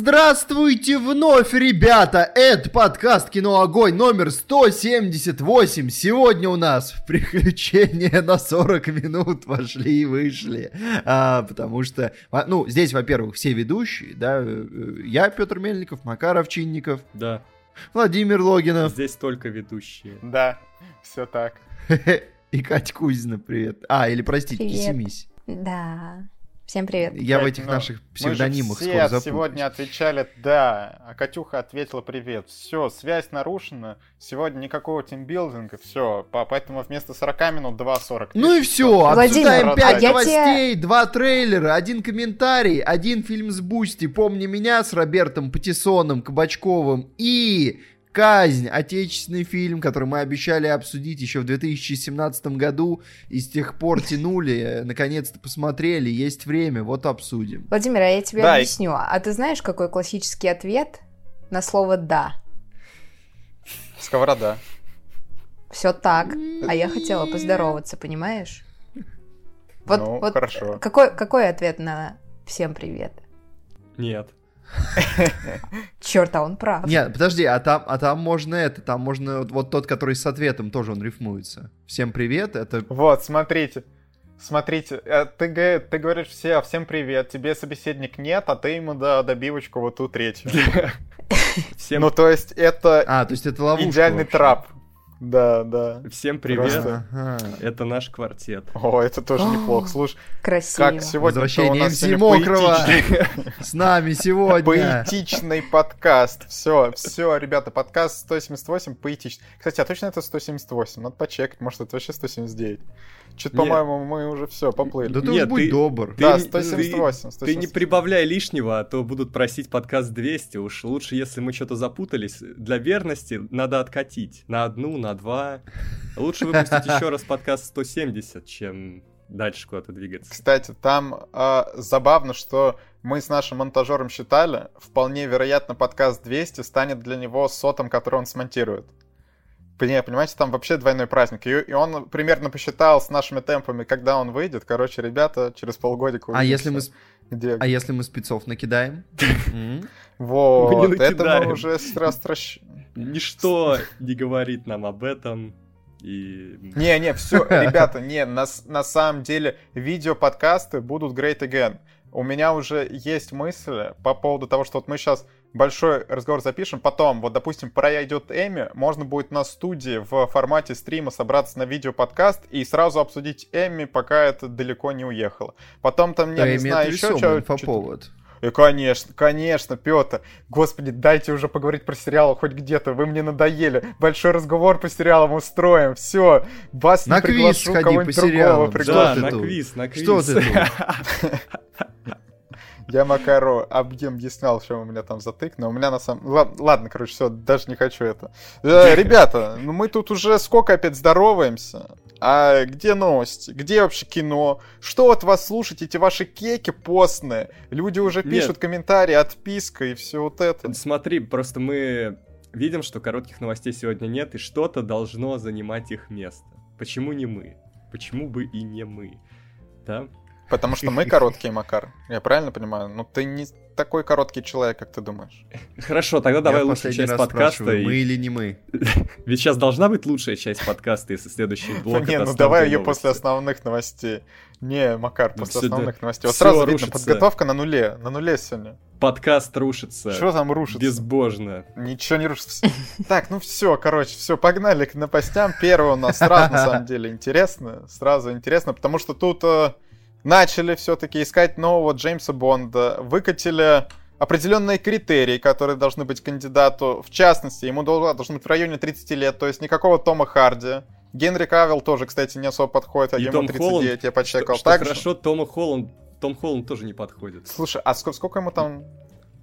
Здравствуйте вновь, ребята! Это подкаст «Кино Огонь» номер 178. Сегодня у нас в приключения на 40 минут вошли и вышли. А, потому что, а, ну, здесь, во-первых, все ведущие, да, э, я, Петр Мельников, Макаров Чинников, Да, Владимир Логинов здесь только ведущие. Да, все так. и Катя Кузина, привет. А, или, простите. Кисимись. Да. Всем привет. Я в этих ну, наших Мы же псевдонимах все запутаюсь. сегодня отвечали «да», а Катюха ответила «привет». Все, связь нарушена, сегодня никакого тимбилдинга, все. Поэтому вместо 40 минут 2.40. Ну и все, Владимир, обсуждаем а 5 я новостей, два трейлера, один комментарий, один фильм с Boosty, помни меня с Робертом Патисоном, Кабачковым и Казнь, отечественный фильм, который мы обещали обсудить еще в 2017 году, и с тех пор тянули, э, наконец-то посмотрели, есть время, вот обсудим. Владимир, а я тебе Да, объясню. А ты знаешь, какой классический ответ на слово «да»? Сковорода. Все так. А я хотела поздороваться, понимаешь? Вот, ну, вот хорошо. Какой, какой ответ на «всем привет»? Нет. Черт, а он прав. Нет, подожди, а там, а там можно это, там можно вот, тот, который с ответом, тоже он рифмуется. Всем привет, это... Вот, смотрите. Смотрите, э, ты, ты говоришь все, всем привет, тебе собеседник нет, а ты ему да, добивочку вот ту третью. Всем, Ну, то есть, это А, то есть это ловушка идеальный вообще. трап. Да, да. всем привет. Просто- Ага. Это наш квартет. О, это тоже неплохо. Слушай, Красиво. как сегодня у Возвращение нас МС Мокрого. С нами сегодня. Поэтичный подкаст. Все, все, ребята, подкаст 178 поэтичный. Кстати, а точно это 178? Надо почекать, может это вообще 179. Что-то, по-моему, мы уже все поплыли. Да ты Нет, будь ты- добр. ты да, не- 178, Ты не 178. прибавляй лишнего, а то будут просить подкаст 200. Уж лучше, если мы что-то запутались, для верности надо откатить. На одну, на два. Лучше выпустить еще раз подкаст 170, чем дальше куда-то двигаться. Кстати, там а, забавно, что мы с нашим монтажером считали, вполне вероятно, подкаст 200 станет для него сотом, который он смонтирует. Не, понимаете, там вообще двойной праздник. И, и он примерно посчитал с нашими темпами, когда он выйдет. Короче, ребята, через полгодика А если мы, увидимся. Где... а если мы спецов накидаем? Вот, это мы уже сразу расщ- Ничто не говорит нам об этом. И... Не, не, все, ребята, не, на, на самом деле видео-подкасты будут great again. У меня уже есть мысли по поводу того, что вот мы сейчас большой разговор запишем, потом, вот, допустим, пройдет Эми, можно будет на студии в формате стрима собраться на видео-подкаст и сразу обсудить Эми, пока это далеко не уехало. Потом там, я Да, не знаю, еще весомый что инфоповод. и, конечно, конечно, Петр. Господи, дайте уже поговорить про сериалы хоть где-то. Вы мне надоели. Большой разговор по сериалам устроим. Все. Вас На не квиз приглашу, сходи кого-нибудь по другого сериалам. приглашу. Да, на тут? квиз, на квиз. Что ты тут? Я Макару объем объяснял, что у меня там затык, но у меня на самом... Ла- Ладно, короче, все, даже не хочу это. Э, Ребята, ну мы тут уже сколько опять здороваемся? А где новости? Где вообще кино? Что от вас слушать эти ваши кеки постные? Люди уже Нет. пишут комментарии, отписка и все вот это. Смотри, просто мы видим, что коротких новостей сегодня нет, и что-то должно занимать их место. Почему не мы? Почему бы и не мы? Да? Потому что мы короткие, Макар. Я правильно понимаю? Ну ты не такой короткий человек, как ты думаешь. Хорошо, тогда давай лучшую часть подкаста. Мы или не мы? Ведь сейчас должна быть лучшая часть подкаста, если следующий блок не, ну давай ее после основных новостей. Не, Макар, Ну после основных новостей. Вот сразу видно, рушится. подготовка на нуле. На нуле сегодня. Подкаст рушится. Что там рушится? Безбожно. Ничего не рушится. Так, ну все, короче, все, погнали к новостям. Первое у нас сразу, на самом деле, интересно. Сразу интересно, потому что тут э, начали все-таки искать нового Джеймса Бонда, выкатили определенные критерии, которые должны быть кандидату. В частности, ему дол- должно быть в районе 30 лет, то есть никакого Тома Харди. Генри Кавилл тоже, кстати, не особо подходит, а И ему Том 39, Холланд, я почекал. Что, что хорошо, Тома Холланд, Том Холланд тоже не подходит. Слушай, а сколько, сколько ему там?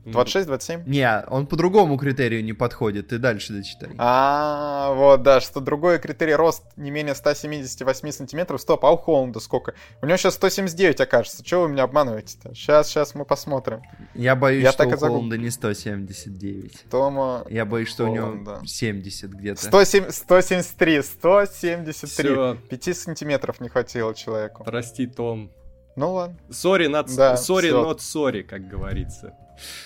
Ну, 26-27? Не, он по другому критерию не подходит. Ты дальше дочитай. А, вот, да, что другой критерий рост не менее 178 сантиметров. Стоп, а у Холланда сколько? У него сейчас 179, окажется. Чего вы меня обманываете-то? Сейчас, сейчас мы посмотрим. Я боюсь, Я что так у загуглил. Холланда не 179. Тома... Я боюсь, что у него Холланда. 70 где-то. 107 173, 173. Всё, 5 сантиметров не хватило человеку. прости, Том. Ну ладно. Sorry, not, Да, sorry всё. not sorry, как говорится.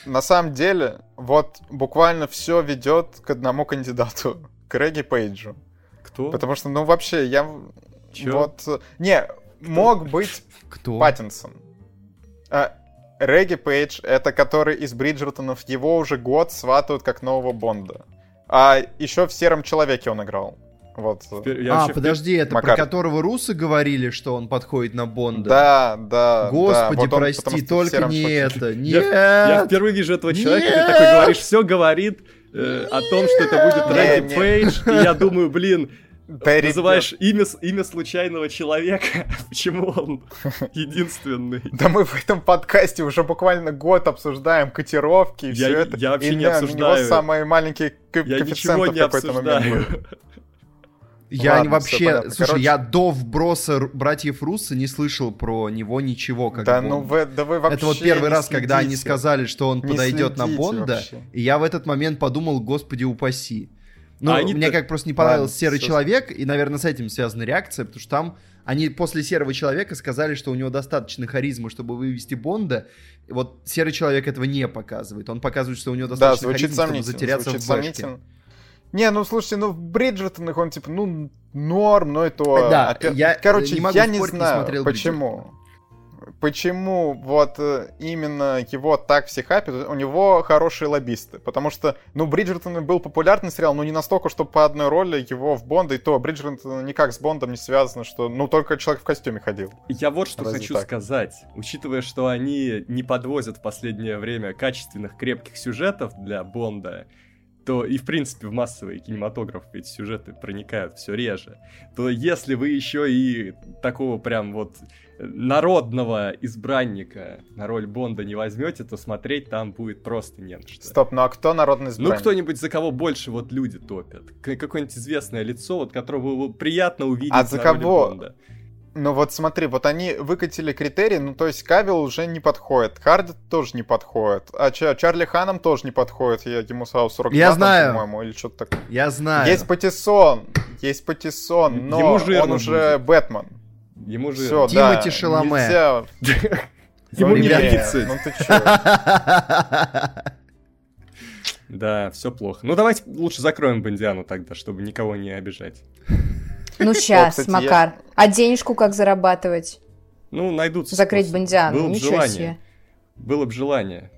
На самом деле, вот буквально все ведет к одному кандидату, к Регги Пейджу. Кто? Потому что, ну, вообще, я... Чё? Вот... Не, мог быть Кто? Паттинсон. А, Регги Пейдж, это который из Бриджертонов, его уже год сватают как нового Бонда. А еще в «Сером человеке» он играл. Вот. Я А, впер- подожди, это Макар. про которого русы говорили, что он подходит на Бонда? Да, да. Господи, да. Вот он, прости, только «Сером не человеке». это. Я- Нет! Я впервые вижу этого человека, ты Нет! такой говоришь, все говорит э, о том, что это будет не. Пейдж, и я думаю, блин, называешь имя, имя случайного человека, почему он единственный? Да мы в этом подкасте уже буквально год обсуждаем котировки и Я- все это. я вообще И не обсуждаю. У него самый маленький ко- Я коэффициент ничего в не какой-то момент. Я Ладно, вообще, понятно. слушай, Короче- я до вброса братьев Руссо не слышал про него ничего, как Да Бонда. ну вы, да вы вообще Это вот первый не раз, когда они следите. сказали, что он Не подойдет на следите Бонда, вообще. и я в этот момент подумал, господи, упаси. Ну, А мне как просто не понравился Ладно, Серый всё. Человек, и, наверное, с этим связана реакция, потому что там они после Серого Человека сказали, что у него достаточно харизмы, чтобы вывести Бонда. Вот Серый Человек этого не показывает. Он показывает, что у него Да, достаточно звучит харизмы, чтобы затеряться в башке. сомнительно. Не, ну слушайте, ну в Бриджертонах он типа, ну, норм, но это... Да, опять- я, Короче, не могу я не спорить, не знаю, смотрел почему. Почему вот э, именно его так все хапят, у него хорошие лоббисты, потому что, ну, Бриджертон был популярный сериал, но не настолько, что по одной роли его в Бонда, и то Бриджертон никак с Бондом не связано, что, ну, только человек в костюме ходил. Я вот что Разве хочу так? сказать. Учитывая, что они не подвозят в последнее время качественных, крепких сюжетов для Бонда, то и, в принципе, в массовый кинематограф эти сюжеты проникают все реже, то если вы еще и такого прям вот народного избранника на роль Бонда не возьмете, то смотреть там будет просто не на что. Стоп, ну а кто народный Ну, избранник? кто-нибудь, за кого больше вот люди топят. Какое-нибудь известное лицо, вот которого приятно увидеть А за кого? Бонда. Ну вот смотри, вот они выкатили критерии, ну то есть Кавилл уже не подходит, Харди тоже не подходит, а Ча- Чарли Ханом тоже не подходит, я ему сразу 42 Я знаю. по-моему, или что-то такое. Я знаю. Есть Патиссон, есть Патиссон, но Ему жирно он уже Бэтмен. Ему же... Все, Тимоти да, Шаломе. нельзя. Ему Ну, не ребят, 30. Ну ты чё? Да, все плохо. Ну, давайте лучше закроем Бондиану тогда, чтобы никого не обижать. Ну, сейчас, кстати, я- Макар. А денежку как зарабатывать? Ну, найдутся Закрыть. Бондиану? Было бы желание. себе. Было бы желание.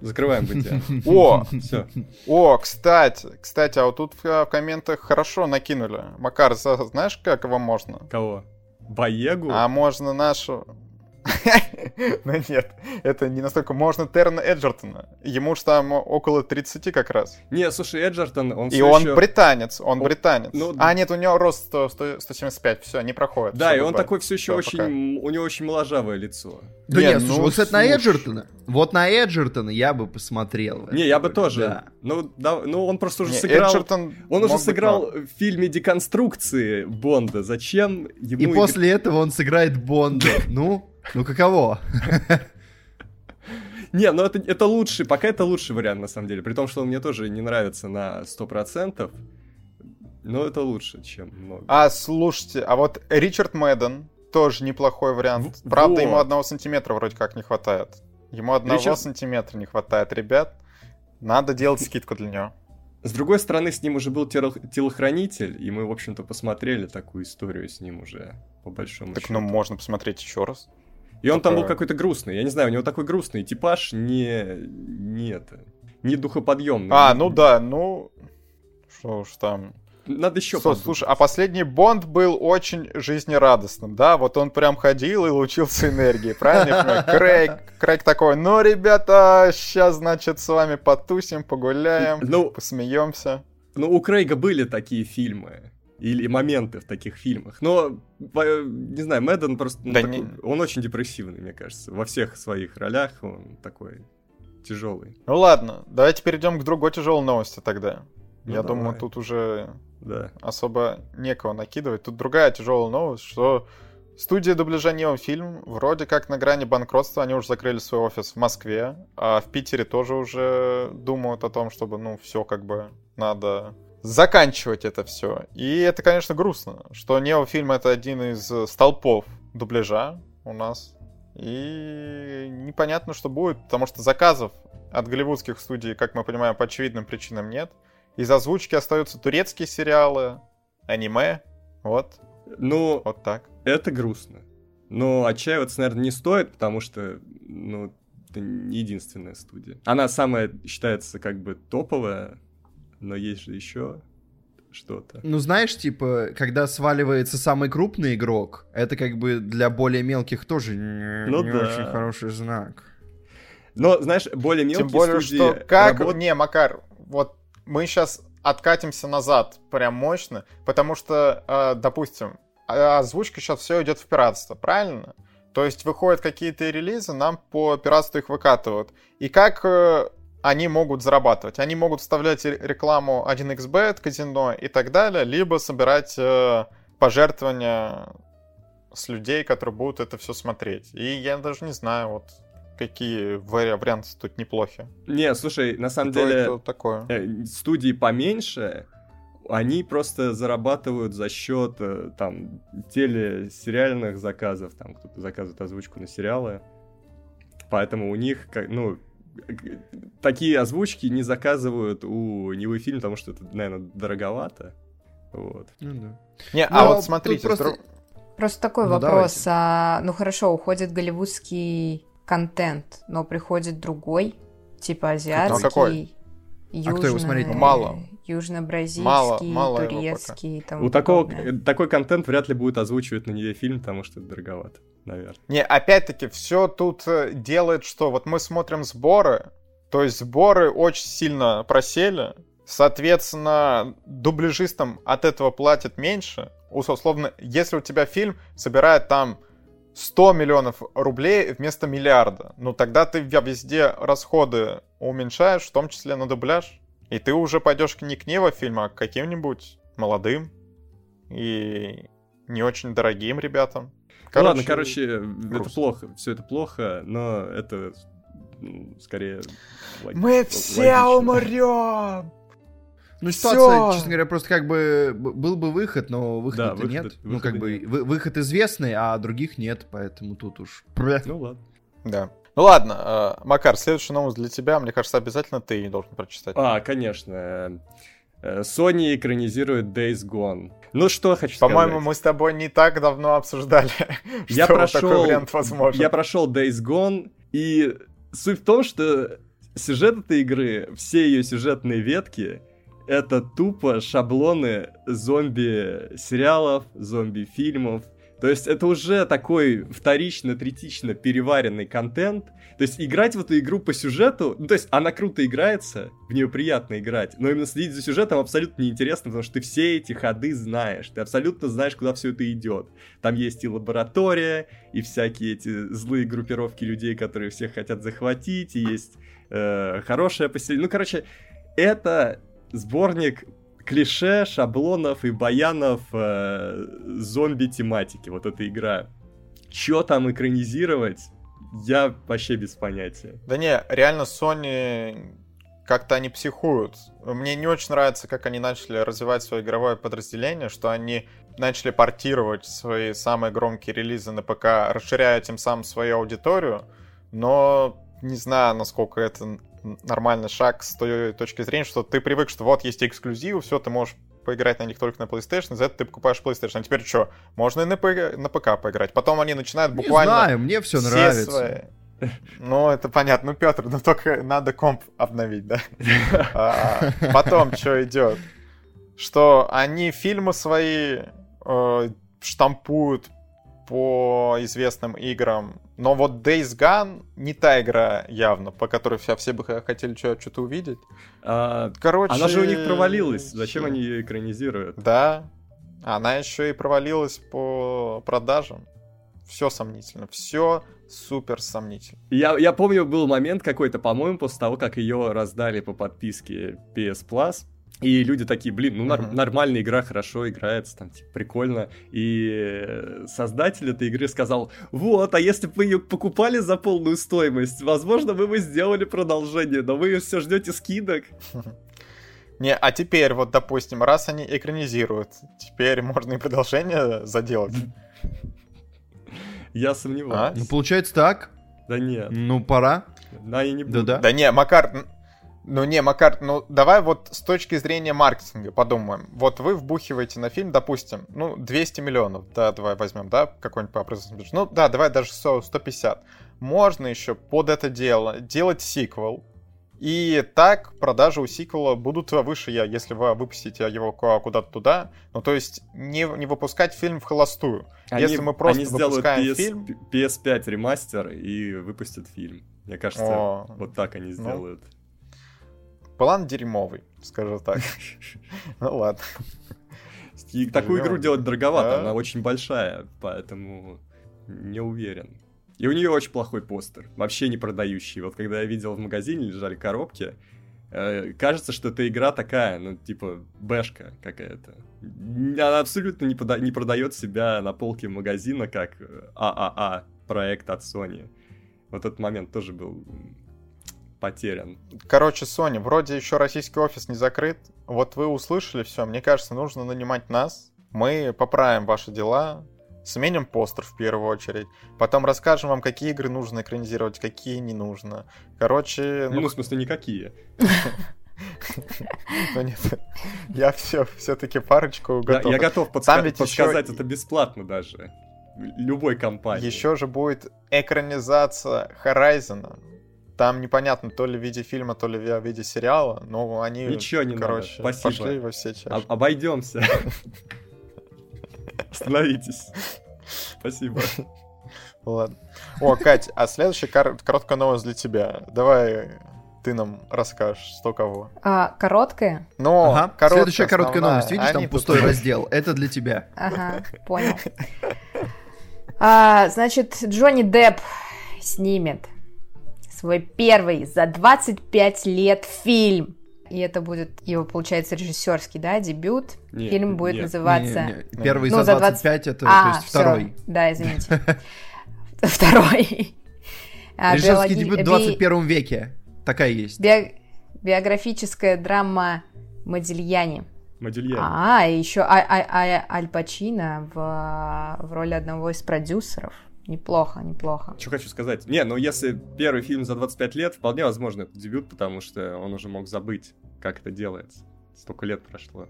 Закрываем Бондиану. О, Все. о, кстати, кстати, а вот тут в, в комментах хорошо накинули. Макар, знаешь, как его можно? Кого? Боегу? А можно нашу... Ну нет, это не настолько. Можно Терна Эджертона. Ему ж там около 30 как раз. Не, слушай, Эджертон, он И он британец, он Он- британец. ну, А, нет, у него рост 100 100 175, все, не проходит. Да, и он такой все еще очень... пока. У него очень моложавое лицо. Да Не, нет, ну, слушай, вот, на. Эджертона, вот на Эджертона я бы посмотрел. Не, я бы тоже. да. Ну, да, ну, он просто уже Не, сыграл... Эджертон Он уже быть сыграл в фильме деконструкции Бонда. Зачем ему... И после этого он сыграет Бонда. Ну, ну каково? Не, ну это, это лучший, пока это лучший вариант, на самом деле. При том, что он мне тоже не нравится на 100%. Но это лучше, чем много. А, слушайте, а вот Ричард Мэдден тоже неплохой вариант. В- Правда, вот. ему одного сантиметра вроде как не хватает. Ему одного Ричард- сантиметра не хватает, ребят. Надо делать скидку для него. С другой стороны, с ним уже был тело- телохранитель, и мы, в общем-то, посмотрели такую историю с ним уже, по большому Так, счету. ну, можно посмотреть еще раз. И он там был какой-то грустный. Я не знаю, у него такой грустный типаж, не... не это... Не духоподъемный. А, ну да, ну... Что уж там. Надо еще Слушай, слушай, а последний Бонд был очень жизнерадостным, да? Вот он прям ходил и лучился энергией, правильно? Крейг, Крейг такой, ну, ребята, сейчас, значит, с вами потусим, погуляем, Ну, посмеемся. Ну, у Крейга были такие фильмы. Или моменты в таких фильмах. Но, не знаю, Мэдден просто... ну, Да такой- не- Он очень депрессивный, мне кажется. Во всех своих ролях он такой тяжелый. Ну ладно, давайте перейдем к другой тяжелой новости тогда. Ну, Я давай. думаю, тут уже Да. особо некого накидывать. Тут другая тяжелая новость, что студия дубляжа Фильм вроде как на грани банкротства, они уже закрыли свой офис в Москве, а в Питере тоже уже думают о том, чтобы, ну, все как бы надо заканчивать это все. И это, конечно, грустно, что Нео Фильм это один из столпов дубляжа у нас. И непонятно, что будет, потому что заказов от голливудских студий, как мы понимаем, по очевидным причинам нет. Из озвучки остаются турецкие сериалы, аниме. Вот, Ну, вот так. это грустно. Но отчаиваться, наверное, не стоит, потому что, ну, это не единственная студия. Она самая считается как бы топовая, но есть же еще что-то. Ну, знаешь, типа, когда сваливается самый крупный игрок, это как бы для более мелких тоже не, Ну не да. очень хороший знак. Но, знаешь, более мелкие Тем более, студии что как... работ- Не, Макар, вот мы сейчас откатимся назад прям мощно, потому что, э, допустим, а- озвучка сейчас все идет в пиратство, правильно? То есть выходят какие-то релизы, нам по пиратству их выкатывают. И как э, они могут зарабатывать? Они могут вставлять ре- рекламу 1xbet, казино и так далее, либо собирать э, пожертвования с людей, которые будут это все смотреть. И я даже не знаю, вот какие вари- варианты тут неплохи. Не, слушай, на самом И деле, то такое. э, студии поменьше, они просто зарабатывают за счет э, там телесериальных заказов, там кто-то заказывает озвучку на сериалы, поэтому у них, ну, такие озвучки не заказывают у Нивы фильм, потому что это, наверное, дороговато. Вот. Ну да. Не, Ну, а вот тут смотрите, просто- друг- Просто такой Ну, вопрос. давайте. А, ну хорошо, уходит голливудский контент, но приходит другой, типа азиатский, Ну, какой? южно- А кто его смотреть? Мало. южно-бразильский, Мало- мало его турецкий и тому У такого, подобное. такой контент вряд ли будет озвучивать на Ниве фильм, потому что это дороговато, наверное. Не, опять-таки, все тут э, делает, что вот мы смотрим сборы, то есть сборы очень сильно просели, соответственно, дубляжистам от этого платят меньше. Ус- Условно, если у тебя фильм собирает там 100 миллионов рублей вместо миллиарда, ну тогда ты везде расходы уменьшаешь, в том числе на дубляж. И ты уже пойдешь не к Нево фильму, а к каким-нибудь молодым и не очень дорогим ребятам. Ну ладно, короче, это грустно. плохо, все это плохо, но это ну, скорее... лог- Мы л- все логично. умрем! Ну, Всё. ситуация, честно говоря, просто как бы был бы выход, но выхода выхода- нет. ну, выхода как бы нет. вы- выход известный, а других нет, поэтому тут уж... Ну ладно. Да. Ну ладно, э, Макар, следующая новость для тебя, мне кажется, обязательно ты должен прочитать. А, конечно. э, Sony экранизирует Days Gone. Ну что хочу По-моему, сказать. мы с тобой не так давно обсуждали, Я что прошел, такой вариант возможен. я прошел Days Gone, и суть в том, что сюжет этой игры, все ее сюжетные ветки, это тупо шаблоны зомби-сериалов, зомби-фильмов. То есть это уже такой вторично-третично переваренный контент. То есть играть в эту игру по сюжету, ну то есть она круто играется, в нее приятно играть, но именно следить за сюжетом абсолютно неинтересно, потому что ты все эти ходы знаешь, ты абсолютно знаешь, куда все это идет. Там есть и лаборатория, и всякие эти злые группировки людей, которые всех хотят захватить, и есть э, хорошее поселение. Ну, короче, это сборник клише, шаблонов и баянов э, зомби-тематики. Вот эта игра. Чё там экранизировать, я вообще без понятия. Да не, реально Sony как-то они психуют. Мне не очень нравится, как они начали развивать свое игровое подразделение, что они начали портировать свои самые громкие релизы на ПК, расширяя тем самым свою аудиторию, но не знаю, насколько это нормальный шаг с той точки зрения, что ты привык, что вот есть эксклюзивы, все, ты можешь поиграть на них только на PlayStation, за это ты покупаешь PlayStation. А теперь что? Можно и на, ПК на ПК поиграть. Потом они начинают Не буквально... знаю, мне все все нравится. свои- Ну, это понятно. Ну, Петр, ну только надо комп обновить, да? А, Потом что идет? Что они фильмы свои э, штампуют по известным играм. Но вот Days Gone не та игра явно, по которой все, все бы хотели что-то увидеть. А, Короче... она же у них провалилась. Зачем они ее экранизируют? Да. Она еще и провалилась по продажам. Все сомнительно. Все супер сомнительно. Я, я помню, был момент какой-то, по-моему, после того, как ее раздали по подписке PS Plus. И люди такие, блин, ну нар- Мгм. нормальная игра, хорошо играется, там, типа, прикольно. И э, создатель этой игры сказал, вот, а если бы вы ее покупали за полную стоимость, возможно, вы бы сделали продолжение, но вы все ждете скидок. Не, а теперь вот, допустим, раз они экранизируют, теперь можно и продолжение заделать. Я сомневаюсь. А? Ну, получается так. Да нет. Ну, пора. Да, я не буду. Да-да. Да не, Макар, ну не, Макар, ну давай вот с точки зрения маркетинга подумаем. Вот вы вбухиваете на фильм, допустим, ну 200 миллионов, да, давай возьмем, да, какой-нибудь по бюджету. Ну да, давай даже 100, 150. Можно еще под это дело делать сиквел, и так продажи у сиквела будут выше, если вы выпустите его ку- куда-то туда. Ну, то есть не, не выпускать фильм в холостую. Если мы просто они сделают выпускаем PS, фильм- PS5 ремастер и выпустят фильм. Мне кажется, О, вот так они ну. План дерьмовый, скажу так. Ну ладно. И такую игру делать дороговато, Да. она очень большая, поэтому не уверен. И у нее очень плохой постер, вообще не продающий. Вот когда я видел в магазине лежали коробки, э, кажется, что эта игра такая, ну, типа, бэшка какая-то. Она абсолютно не, пода- не продает себя на полке магазина как э, ААА проект от Sony. Вот этот момент тоже был потерян. Короче, Sony, вроде еще российский офис не закрыт. Вот вы услышали все. Мне кажется, нужно нанимать нас. Мы поправим ваши дела, сменим постер в первую очередь. Потом расскажем вам, какие игры нужно экранизировать, какие не нужно. Короче, Ну, ну, в смысле, никакие. ну нет, я все, все-таки парочку готов. я готов подсказать это бесплатно даже. Любой компании. Еще же будет экранизация Horizon. Там непонятно, то ли в виде фильма, то ли в виде сериала, но они, Ничего не короче, надо. Спасибо. пошли во все чаши. Об- обойдемся. Остановитесь. Спасибо. Ладно. О, Кать, а следующая кор- короткая новость для тебя. Давай ты нам расскажешь, что кого. А, короткая? Но Ага. короткая, Следующая короткая основная, новость. Видишь, там они тут- пустой раздел. Это для тебя. Ага, понял. А, значит, Джонни Депп снимет свой первый за 25 лет фильм. И это будет его, получается, режиссерский, да, дебют. Нет, Фильм будет нет. называться... Не, не, Первый Ну, за за 20 25, это то А, есть всё. второй. Да, извините. Второй. А, Режиссерский дебют в би- 21 веке. Такая есть. би- Биографическая драма Модильяне. Модельер. А, еще а- а- а- Аль Пачино в, в роли одного из продюсеров. Неплохо, неплохо. Что хочу сказать? Не, ну если первый фильм за 25 лет, вполне возможно это дебют, потому что он уже мог забыть, как это делается. Столько лет прошло.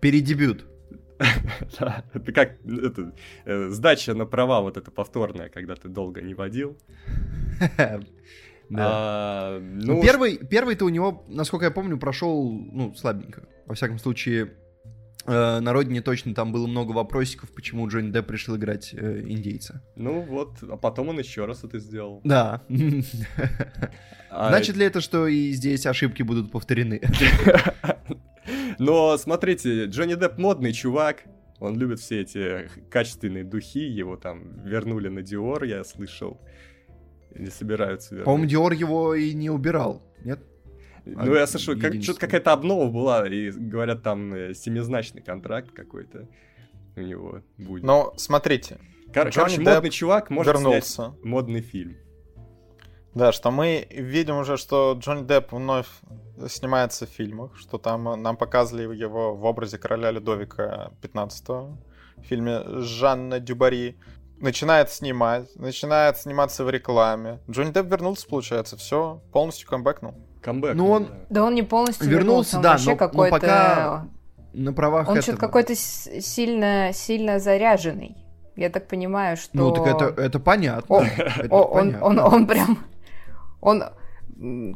Передебют. Да, это как это, э, сдача на права вот это повторная, когда ты долго не водил. Да. А, Ну, ну, первый, первый-то у него, насколько я помню, прошел, ну, слабенько. Во всяком случае, на родине точно там было много вопросиков, почему Джонни Депп решил играть э, индейца. ну вот, а потом он еще раз это сделал. Да. А, Значит ли это, что и здесь ошибки будут повторены? Но смотрите, Джонни Депп модный чувак. Он любит все эти качественные духи. Его там вернули на Диор, я слышал. Не собираются вернуть. По-моему, Диор его и не убирал, нет? Ну, я слышал, как, что-то какая-то обнова была, и говорят, там э, семизначный контракт какой-то у него будет. Но смотрите, Кор- Короче, Депп модный чувак может вернулся. снять модный фильм. Да, что мы видим уже, что Джонни Депп вновь снимается в фильмах, что там э, нам показывали его в образе короля Людовика 15 в фильме Жанна Дюбари. Начинает снимать, начинает сниматься в рекламе. Джонни Депп вернулся, получается, все, полностью камбэкнул. Камбэк. Ну, он- Да он не полностью Вернулся, вернулся, он да, вообще но- но какой-то... пока На правах Он что-то какой-то сильно, сильно заряженный. Я так понимаю, что... Ну, так это, это понятно. О, Это О, он, понятно. он, он прям... Он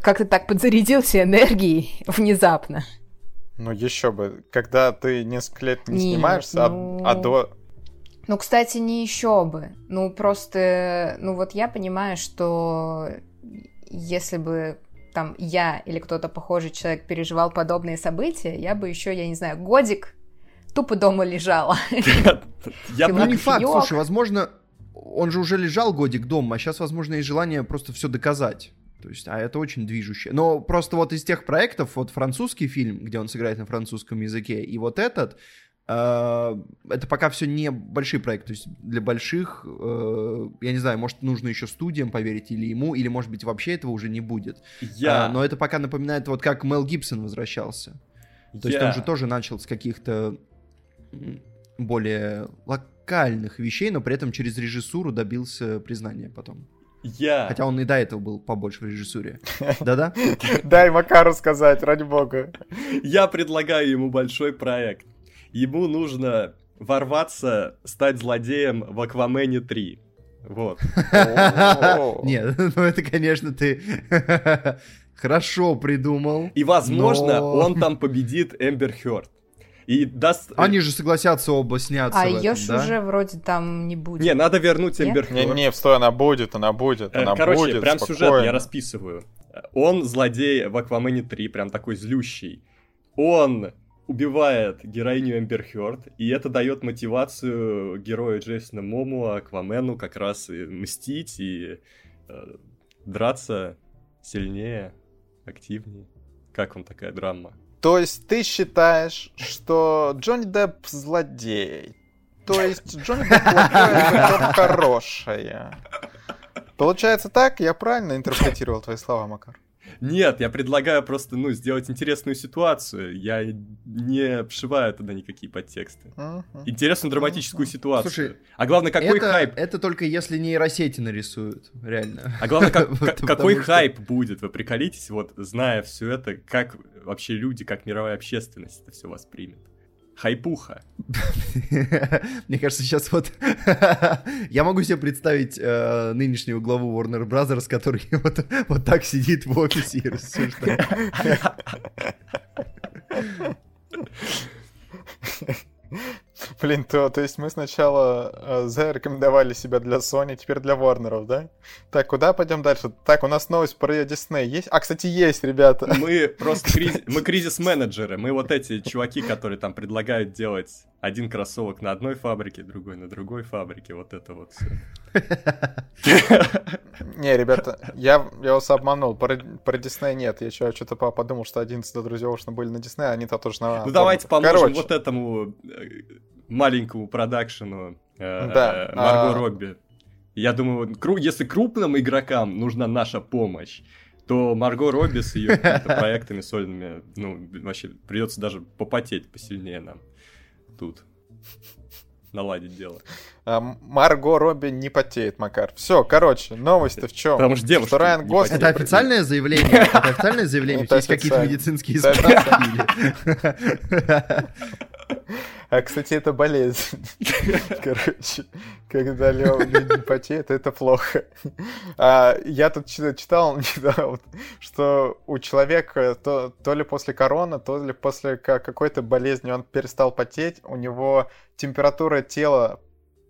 как-то так подзарядился энергией внезапно. Ну еще бы, когда ты несколько лет не Нет, снимаешься, а- ну- а, до... Ну, кстати, не еще бы. Ну, просто... Ну, вот я понимаю, что если бы там я или кто-то похожий человек переживал подобные события, я бы еще, я не знаю, годик тупо дома лежала. Я Ну, не факт, слушай, возможно, он же уже лежал годик дома, а сейчас, возможно, есть желание просто все доказать. То есть, а это очень движущее. Но просто вот из тех проектов, вот французский фильм, где он сыграет на французском языке, и вот этот, это пока все не большие проекты. То есть для больших, э, я не знаю, может, нужно еще студиям поверить или ему, или, может быть, вообще этого уже не будет. Я... А, но это пока напоминает, вот как Мел Гибсон возвращался. То есть я- он же тоже начал с каких-то более локальных вещей, но при этом через режиссуру добился признания потом. Я. Хотя он и до этого был побольше в режиссуре. Да-да? Дай Макару сказать, ради бога. Я предлагаю ему большой проект. Ему нужно ворваться, стать злодеем в Аквамене 3. Вот. Нет, ну это, конечно, ты хорошо придумал. И, возможно, Но- он там победит Эмбер Хёрд. И даст... Они же согласятся оба сняться А ее да? уже вроде там не будет. Не, надо вернуть? Эмбер Хёрд. Не-не, стой, она будет, она будет, Э, она Короче, будет. прям сюжет спокойно. я расписываю. Он злодей в Аквамене 3, прям такой злющий. Он убивает героиню Эмбер Хёрд, и это дает мотивацию герою Джейсона Момуа, Аквамену, как раз и мстить и э, драться сильнее, активнее. Как вам такая драма? То есть ты считаешь, что Джонни Депп злодей? То есть Джонни Депп плохое? Получается так? Я правильно интерпретировал твои слова, Макар? Нет, я предлагаю просто, ну, сделать интересную ситуацию. Я не обшиваю туда никакие подтексты. Мгм. Интересную драматическую ситуацию. Слушай, а главное, какой это, хайп это только если нейросети нарисуют, реально. А главное, как- какой что- хайп будет, вы приколитесь, вот зная все это, как вообще люди, как мировая общественность это все воспримет. Хайпуха. Мне кажется, сейчас вот... Я могу себе представить э, нынешнего главу Warner Brothers, который вот, вот так сидит в офисе и рассуждает. Блин, то, то есть мы сначала э, зарекомендовали себя для Sony, теперь для Warnerов, да? Так, куда пойдем дальше? Так, у нас новость про Disney есть? А, кстати, есть, ребята. Мы просто кризи- мы кризис-менеджеры. Мы вот эти чуваки, которые там предлагают делать один кроссовок на одной фабрике, другой на другой фабрике. Вот это вот все. Не, ребята, я, я вас обманул. Про, про Disney нет. Я что-то подумал, что 11 друзей уж были на Disney, а они-то тоже на... Ну давайте Warner. поможем вот этому э, маленькому продакшену э, Да, э, Марго а- Робби. Я думаю, если крупным игрокам нужна наша помощь, то Марго Робби с ее проектами сольными, ну, вообще придется даже попотеть посильнее нам тут. Наладить дело. а, Марго Робби не потеет, Макар. Все, короче, новость-то в чем? Потому что девушки Что Райан Гослинг... Это официальное заявление? Это официальное заявление? Есть какие-то медицинские справки? А, кстати, это болезнь. Короче, когда Лео не потеет, это плохо. А, я тут чит- читал недавно, что у человека то, то ли после короны, то ли после ка- какой-то болезни он перестал потеть, у него температура тела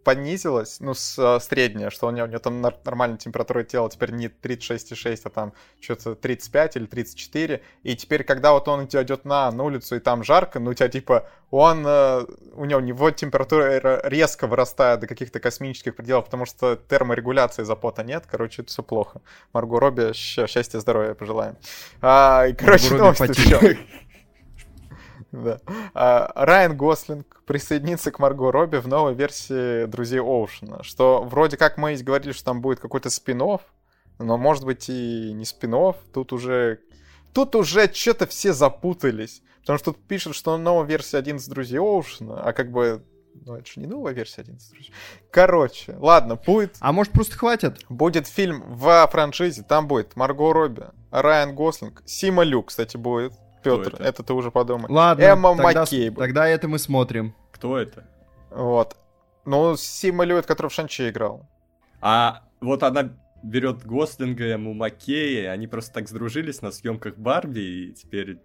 понизилась, ну, с, э, средняя, что у него, у него там нормальная температура тела теперь не 36,6, а там что-то 35 или 34, и теперь, когда вот он идет на, на улицу, и там жарко, ну, у тебя, типа, он, э, у него, у него температура резко вырастает до каких-то космических пределов, потому что терморегуляции запота нет, короче, это все плохо. Марго Робби, счастья, здоровья пожелаем. А, и, короче, Робби новость в потеет. чём? Да. А, Райан Гослинг присоединится к Марго Робби в новой версии Друзей Оушена. Что вроде как мы и говорили, что там будет какой-то спин но может быть и не спин Тут уже... Тут уже что-то все запутались. Потому что тут пишут, что новая версия 11 Друзей Оушена, а как бы... Ну, это же не новая версия 11 Друзей. Короче, ладно, будет А может просто хватит? Будет фильм в франшизе, там будет Марго Робби, Райан Гослинг, Сима Люк, кстати, будет. Петр, это? это? ты уже подумай. Ладно, Эмма тогда, Маккей будет. тогда это мы смотрим. Кто это? Вот. Ну, Сима это который в Шанчи играл. А вот она берет Гослинга, ему Маккея, они просто так сдружились на съемках Барби, и теперь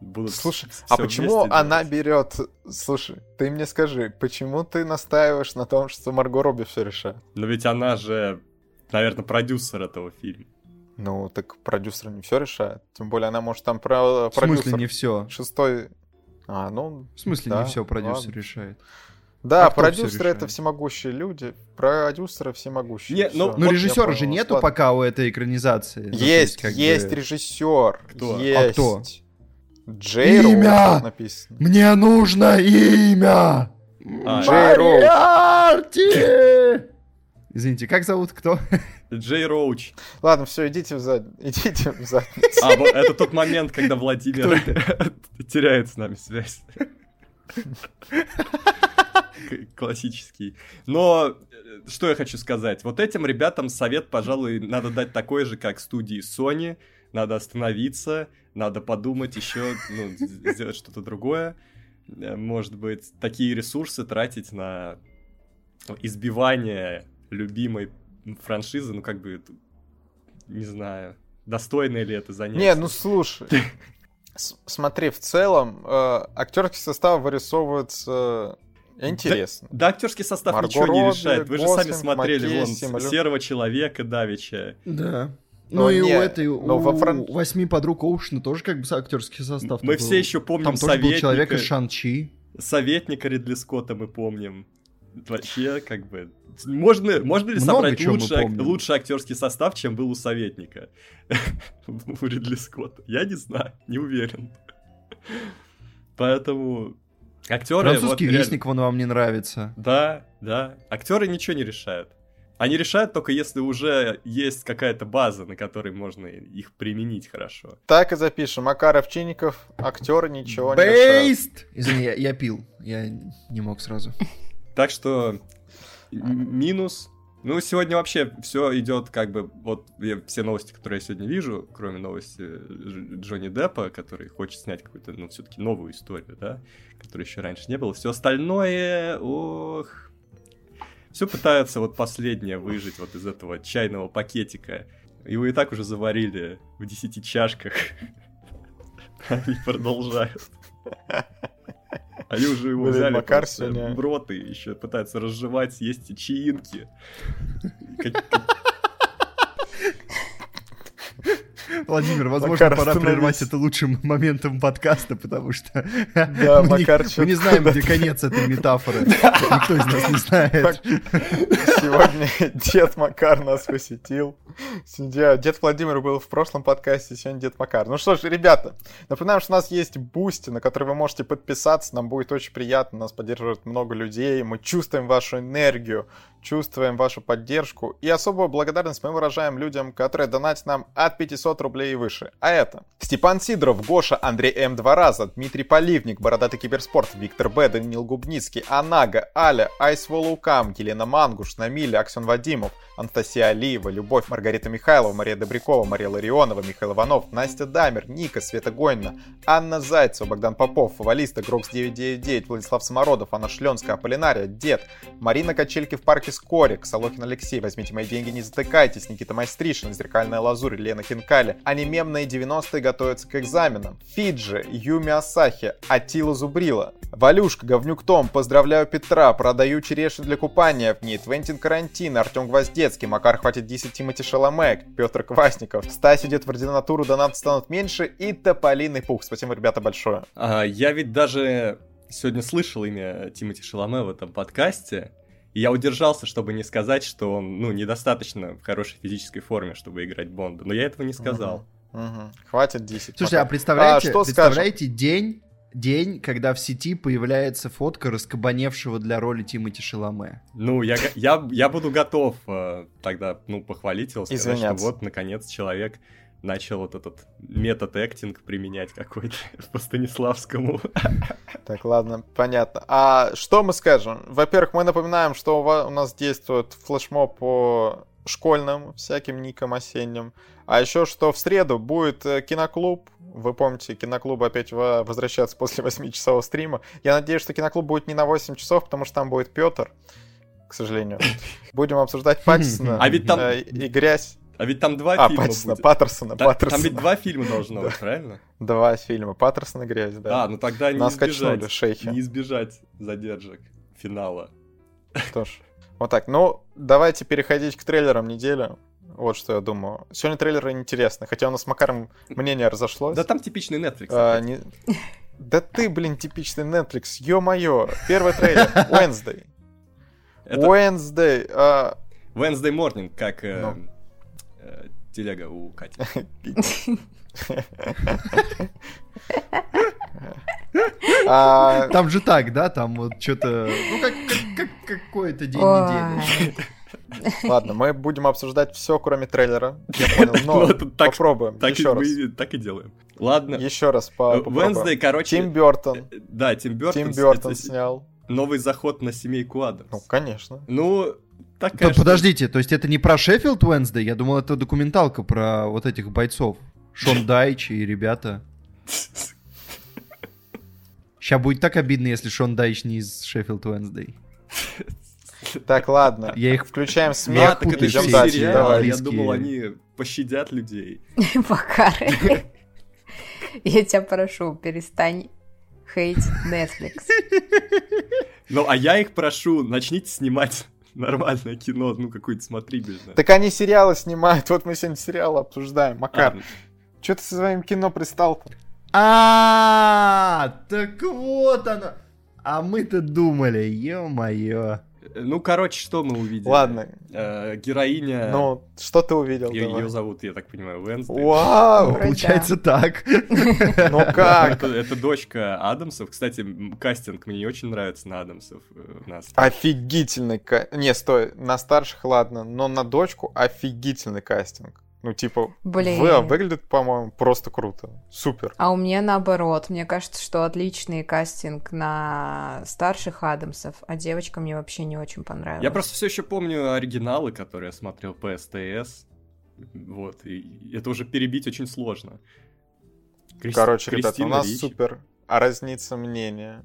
будут Слушай, а почему она делать. берет... Слушай, ты мне скажи, почему ты настаиваешь на том, что Марго Робби все решает? Но ведь она же, наверное, продюсер этого фильма. Ну, так продюсер не все решает. Тем более она может там про... В смысле не все? шестой... А, ну, В смысле Да, не все продюсер ладно. решает? да, А продюсеры это всемогущие люди, продюсеры всемогущие. Не, ну. Ну Вот режиссера же нету ладно. пока у этой экранизации. Ну, то Есть, как бы- есть режиссер. Кто? А Есть. кто? Джей Имя! Тут написано. Мне нужно имя! А, Джей. Мариарти! Извините, как зовут кто? Джей Роуч. Ладно, все, идите в зад... идите в задницу. А, вот это тот момент, когда Владимир теряет с нами связь. Классический. Но э, что я хочу сказать? Вот этим ребятам совет, пожалуй, надо дать такой же, как студии Sony. Надо остановиться, надо подумать еще, ну, сделать что-то другое. Э, Может быть, такие ресурсы тратить на избивание любимой франшизы, ну, как бы, не знаю, достойное ли это занятие. Не, ну слушай. Смотри, в целом, э, актерский состав вырисовывается интересно. Да, актерский состав Марго ничего не Робби, решает. Вы же сами Гослинг, смотрели Маккейси, вон Малю- серого человека Давича. Да. Но Ну и не, у этой, но у во Фран- восьми подруг Оушена тоже как бы актерский состав. Мы был. все еще помним Там тоже был человек советника, из Шан-Чи. советника Ридли Скотта мы помним. Вообще, как бы... Можно, можно ли Много собрать лучше, ак- лучший актерский состав, чем был у советника? У Ридли Скотта. Я не знаю, не уверен. Поэтому актеры... Французский вот реально- вестник вон вам не нравится. Да, да. Актеры ничего не решают. Они решают только если уже есть какая-то база, на которой можно их применить хорошо. Так и запишем. Макаров, Чинников, актеры ничего не решают. Бейст! Извини, я, я пил. Я не мог сразу. Так что минус. Ну, сегодня вообще все идет как бы... Вот я- все новости, которые я сегодня вижу, кроме новости Дж- Джонни Деппа, который хочет снять какую-то, ну, все-таки новую историю, да, которой еще раньше не было. Все остальное, ох... Все пытаются вот последнее выжить вот из этого чайного пакетика. Его и так уже заварили в 10 чашках. Они продолжают. Они уже его Блин, взяли Макар просто сегодня- в рот и еще пытаются разжевать, съесть чаинки. Как- как- Владимир, возможно, Макар, пора прервать это лучшим моментом подкаста, потому что Да, мы, не, мы не знаем, где конец этой метафоры. Никто из нас не знает. Сегодня дед Макар нас посетил. Дед Владимир был в прошлом подкасте, сегодня дед Макар. Ну что ж, ребята, напоминаем, что у нас есть Boosty, на который вы можете подписаться. Нам будет очень приятно, нас поддерживает много людей. Мы чувствуем вашу энергию, чувствуем вашу поддержку. И особую благодарность мы выражаем людям, которые донатят нам от 500 рублей и выше. А это Степан Сидоров, Гоша, Андрей М. Два раза, Дмитрий Поливник, Бородатый Киберспорт, Виктор Б, Даниил Губницкий, Анага, Аля, Айс Волукам, Елена Мангуш, Намиля, Аксен Вадимов, Анастасия Алиева, Любовь, Маргарита Михайлова, Мария Добрякова, Мария Ларионова, Михаил Иванов, Настя Дамер, Ника, Света Гойна, Анна Зайцева, Богдан Попов, Фавалиста, Грокс 999, Владислав Самородов, Анна Шленская, Аполлинария, Дед, Марина Качельки в парке Скорик, Солохин Алексей, возьмите мои деньги, не затыкайтесь, Никита Майстришин, Зеркальная лазурь, Лена Хинкали, Анимемные 90-е готовятся к экзаменам, Фиджи, Юми Асахи, Атила Зубрила, Валюшка, Говнюк Том, поздравляю Петра, продаю черешню для купания. В ней, Твентин Карантин, Артем Гвоздецкий, Макар хватит 10 Тимати Шаломе, Петр Квасников, Стась идет в ординатуру, донаты станут меньше, и Тополиный Пух. Спасибо, ребята, большое. А, Я ведь даже сегодня слышал имя Тимати Шаломе в этом подкасте, и я удержался, чтобы не сказать, что он, ну, недостаточно в хорошей физической форме, чтобы играть Бонда. Но я этого не сказал. Мгм. Хватит 10. Слушайте, а Макар. представляете, А, что представляете день, день, когда в сети появляется фотка раскабаневшего для роли Тимати Шаломе? Ну, я, я, я буду готов э, тогда, ну, похвалить его, сказать, Извиняться. что вот, наконец, человек начал вот этот метод актинг применять какой-то по Станиславскому. Так, ладно, понятно. А что мы скажем? Во-первых, мы напоминаем, что у, нас действует флешмоб по школьным всяким никам осенним. А еще что в среду будет э, киноклуб. Вы помните, киноклуб опять во- возвращаться после 8-часового стрима. Я надеюсь, что киноклуб будет не на 8 часов, потому что там будет Петр, к сожалению. Будем обсуждать Паттисона А ведь там- э, и грязь. А ведь там два А, фильма Паттисона, будет. Паттерсона, Там Паттерсона. ведь два фильма должно Да. быть, правильно? Два фильма. Паттерсон и грязь, да. А, ну тогда не Нас качнули, избежать, шейхи. не избежать задержек финала. Что ж, вот так. Ну, давайте переходить к трейлерам недели. Вот что я думаю. Сегодня трейлеры интересны, хотя у нас с Макаром мнение разошлось. Да там типичный Netflix. А, не- Да ты, блин, типичный Netflix, ё-моё. Первый трейлер, Wednesday. Это Wednesday. а, Wednesday Morning, как э, Ну. Телега у Кати. а, Там же так, да? Там вот что-то... Ну, как, как- как какой-то день недели. Ладно, мы будем обсуждать все, кроме трейлера. Я понял, но Ну, попробуем. Так, и еще раз. так и делаем. Ладно. Еще раз по Э, попробуем. Wednesday, короче... Тим Бертон. э, Да, Тим Бертон. Тим с- снял. новый заход на семейку Адамс. Ну, конечно. Ну, так, П- конечно. Подождите, то есть это не про Шеффилд Уэнсдей? Я думал, это документалка про вот этих бойцов. Шон Дайч и ребята. Сейчас будет так обидно, если Шон Дайч не из Шеффилд Уэнсдей. Так, ладно. Я их Включаем А, смех, так это еще сериал. Давай. Я думал, они пощадят людей. Макар, я тебя прошу, перестань хейт Netflix. Ну, а я их прошу, начните снимать нормальное кино, ну, какое-то смотрибельное. Так они сериалы снимают. Вот мы сегодня сериалы обсуждаем. А, Макар, что ты со своим кино пристал-то? А, так вот оно. А мы-то думали, ё-моё. Ну, короче, что мы увидели? Ладно. Э, героиня... Ну, что ты увидел? Ее, давай? зовут, я так понимаю, Уэнсдей. Вау! Получается так. Ну как? Это, дочка Адамсов. Кстати, кастинг мне не очень нравится на Адамсов. э. Офигительный ка... Не, стой, на старших ладно, но на дочку офигительный кастинг. Ну, типа, Блин. вы- выглядит, по-моему, просто круто. Супер. А у меня наоборот. Мне кажется, что отличный кастинг на старших Адамсов, а девочка мне вообще не очень понравилась. Я просто все еще помню оригиналы, которые я смотрел по СТС. Вот, и это уже перебить очень сложно. Крис- Короче, ребята, у Кристина нас Ричи. супер разница мнения.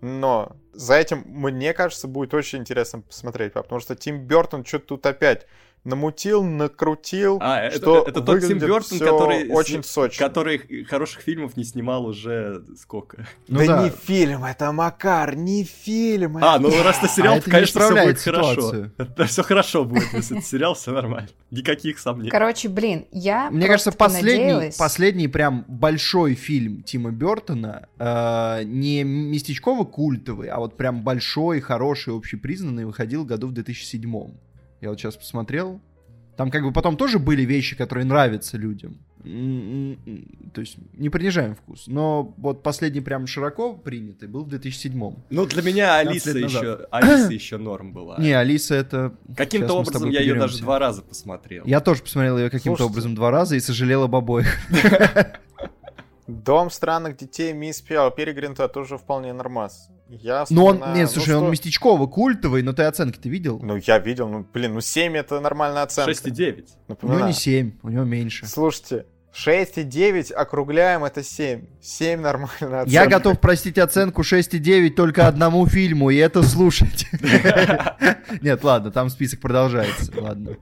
Но за этим, мне кажется, будет очень интересно посмотреть, потому что Тим Бертон что-то тут опять намутил, накрутил, А, это, что это тот Тим всё который, очень сочно. который хороших фильмов не снимал уже сколько. Ну да, да. не фильм, это Макар, не фильм. А, это- ну раз это сериал, А то, это не конечно, все будет хорошо. ситуацию. Это все хорошо будет, если это сериал, все нормально. Никаких сомнений. Короче, блин, я Мне кажется, последний, надеялась- последний прям большой фильм Тима Бертона, э, не местечково-культовый, а вот прям большой, хороший, общепризнанный, выходил году в 2007. Я вот сейчас посмотрел. Там как бы потом тоже были вещи, которые нравятся людям. То есть не принижаем вкус. Но вот последний прям широко принятый был в 2007. Ну, для меня 15 Алиса еще, Алиса еще норм была. Не, Алиса это... Каким-то образом я ее даже два раза посмотрел. Я тоже посмотрел ее каким-то образом два раза и сожалел об обоих. Дом странных детей Мисс Пиал Перегринта тоже вполне нормас. Я Ну он, нет, ну слушай, он что- местечково-культовый, но ты оценки-то видел? Ну, я видел, ну, блин, ну 7 это нормальная оценка. 6,9. У него Напоминаю. не 7, у него меньше. Слушайте, 6,9 округляем, это 7. 7 нормальная оценка. Я готов простить оценку 6,9 только одному фильму, и это слушать. Нет, ладно, там список продолжается, ладно.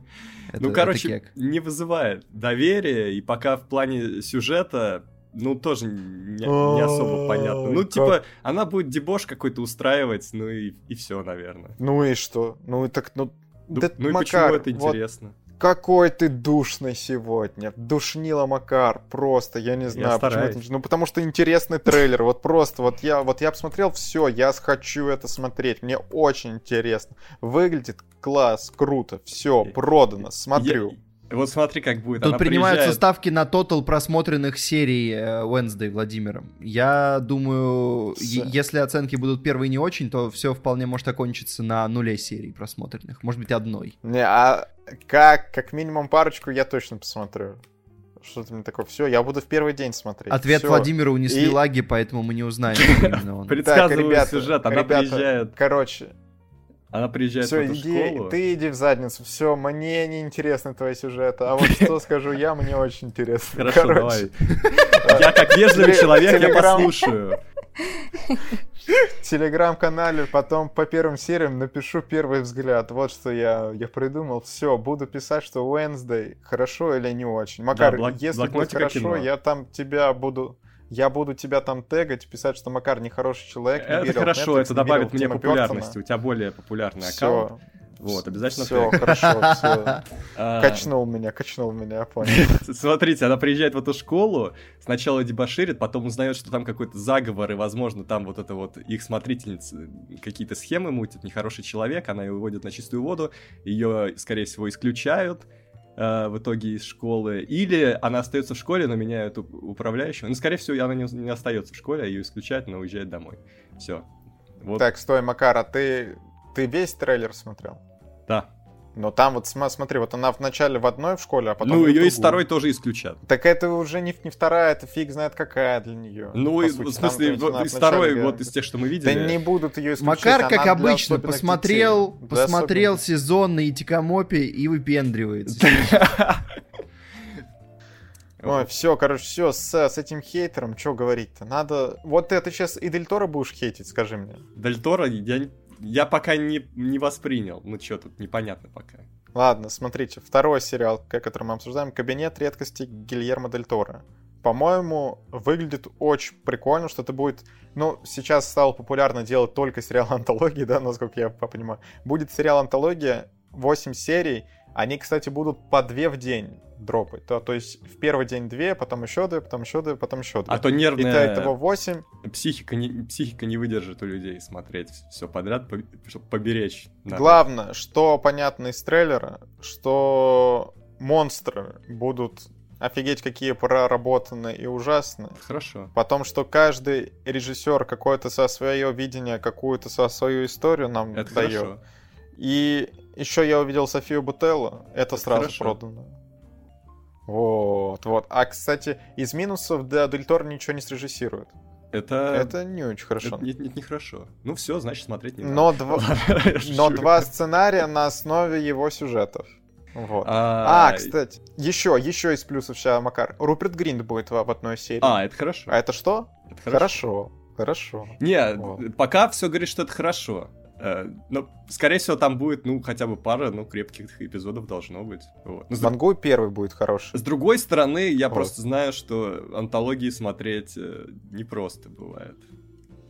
Это- Ну, короче, не вызывает доверия, и пока в плане сюжета, ну, тоже не, не особо понятно. Ну, как- типа, она будет дебош какой-то устраивать, ну и, и все, наверное. Ну и что? Ну и так, ну... Ну, да, ну и Макар, почему это вот интересно? какой ты душный сегодня. Душнила Макар, просто, я не знаю. почему стараюсь. это- Ну потому что интересный трейлер, вот просто, вот я, вот я посмотрел все, я хочу это смотреть, мне очень интересно. Выглядит класс, круто, все, Я- продано, смотрю. Я- Вот смотри, как будет. Тут Она принимаются приезжает- ставки на тотал просмотренных серий э, Wednesday Владимиром. Я думаю, С- е- если оценки будут первые не очень, то все вполне может окончиться на нуле серий просмотренных. Может быть, одной. Не, а как, как минимум парочку я точно посмотрю. Что-то мне такое, все, я буду в первый день смотреть. Ответ Всё. Владимира унесли И- лаги, поэтому мы не узнаем, кто именно он. Предсказываю ребята, сюжет. Она приезжает, Короче, она приезжает все, в эту иди, школу. ты иди в задницу, все, мне не интересны твои сюжеты, а вот что скажу я, мне очень интересно. Хорошо, Короче, давай. Я как вежливый человек, я послушаю. в телеграм-канале потом по первым сериям напишу первый взгляд. Вот что я, я придумал. Все, буду писать, что Wednesday хорошо или не очень. Макар, блок- если будет хорошо, кино. я там тебя буду... Я буду тебя там тегать, писать, что Макар нехороший человек. не Это верил хорошо, Netflix, это добавит мне популярности. У тебя более популярный аккаунт. Все, Вот, обязательно все, тег. хорошо, все. А, Качнул меня, качнул меня, я понял. Смотрите, она приезжает в эту школу, сначала дебоширит, потом узнает, что там какой-то заговор, и, возможно, там вот это вот их смотрительница какие-то схемы мутит, нехороший человек, она ее выводит на чистую воду, ее, скорее всего, исключают э, в итоге из школы, или она остается в школе, но меняют уп- управляющего. Ну, скорее всего, она не, не остается в школе, а ее исключают, но уезжает домой. Все. Вот, Так, стой, Макар, а ты, ты весь трейлер смотрел? да. Но там вот см- смотри, вот она вначале в одной в школе, а потом Ну, ее из второй тоже исключат. Так это уже не, не вторая, это фиг знает какая для нее. Ну, и, в смысле, вот из второй, вот из тех, что мы Да видели. не будут ее исключать. Макар, она как обычно, посмотрел, детей. Посмотрел сезон на Итикамопе и выпендривается. Ой, все, короче, все, с, с этим хейтером, что говорить-то? Надо... Вот ты, ты сейчас и Дель Торо будешь хейтить, скажи мне. Дель Торо я, я пока не, не воспринял. Ну, что тут непонятно пока. Ладно, смотрите, второй сериал, который мы обсуждаем, «Кабинет редкостей Гильермо Дель Торо». По-моему, выглядит очень прикольно, что это будет... Ну, сейчас стало популярно делать только сериал антологии, да, насколько я понимаю. Будет сериал антология, 8 серий. Они, кстати, будут по 2 в день дропать. То, то есть в первый день 2, потом еще 2, потом еще 2, потом еще 2. А то нервная этого 8. психика, не, психика не выдержит у людей смотреть все подряд, чтобы поберечь. надо. Главное, что понятно из трейлера, что монстры будут офигеть какие проработаны и ужасны. Хорошо. Потом, что каждый режиссер какое-то со свое видение, какую-то со свою историю нам Это дает. хорошо. И еще я увидел Софию Бутелло, это, Это сразу хорошо. продано. Вот, вот. А, кстати, из минусов да, Дель Торо ничего не срежиссирует. Это... Это не очень хорошо. это- нет, нет, не хорошо. Ну все, значит смотреть не Но, надо. два, но два сценария на основе его сюжетов. Вот. А, А, кстати, еще, еще из плюсов сейчас, Макар. Руперт Гринд будет в, в одной серии. А, это хорошо. А это что? Это Хорошо. Хорошо. Не, Вот. пока все говорит, что это хорошо. Э, Но, скорее всего, там будет, ну, хотя бы пара, ну, крепких эпизодов должно быть. Вот. Но с, друг- Мангуй первый будет хороший. с другой стороны, я Вот. просто знаю, что антологии смотреть э, непросто бывает.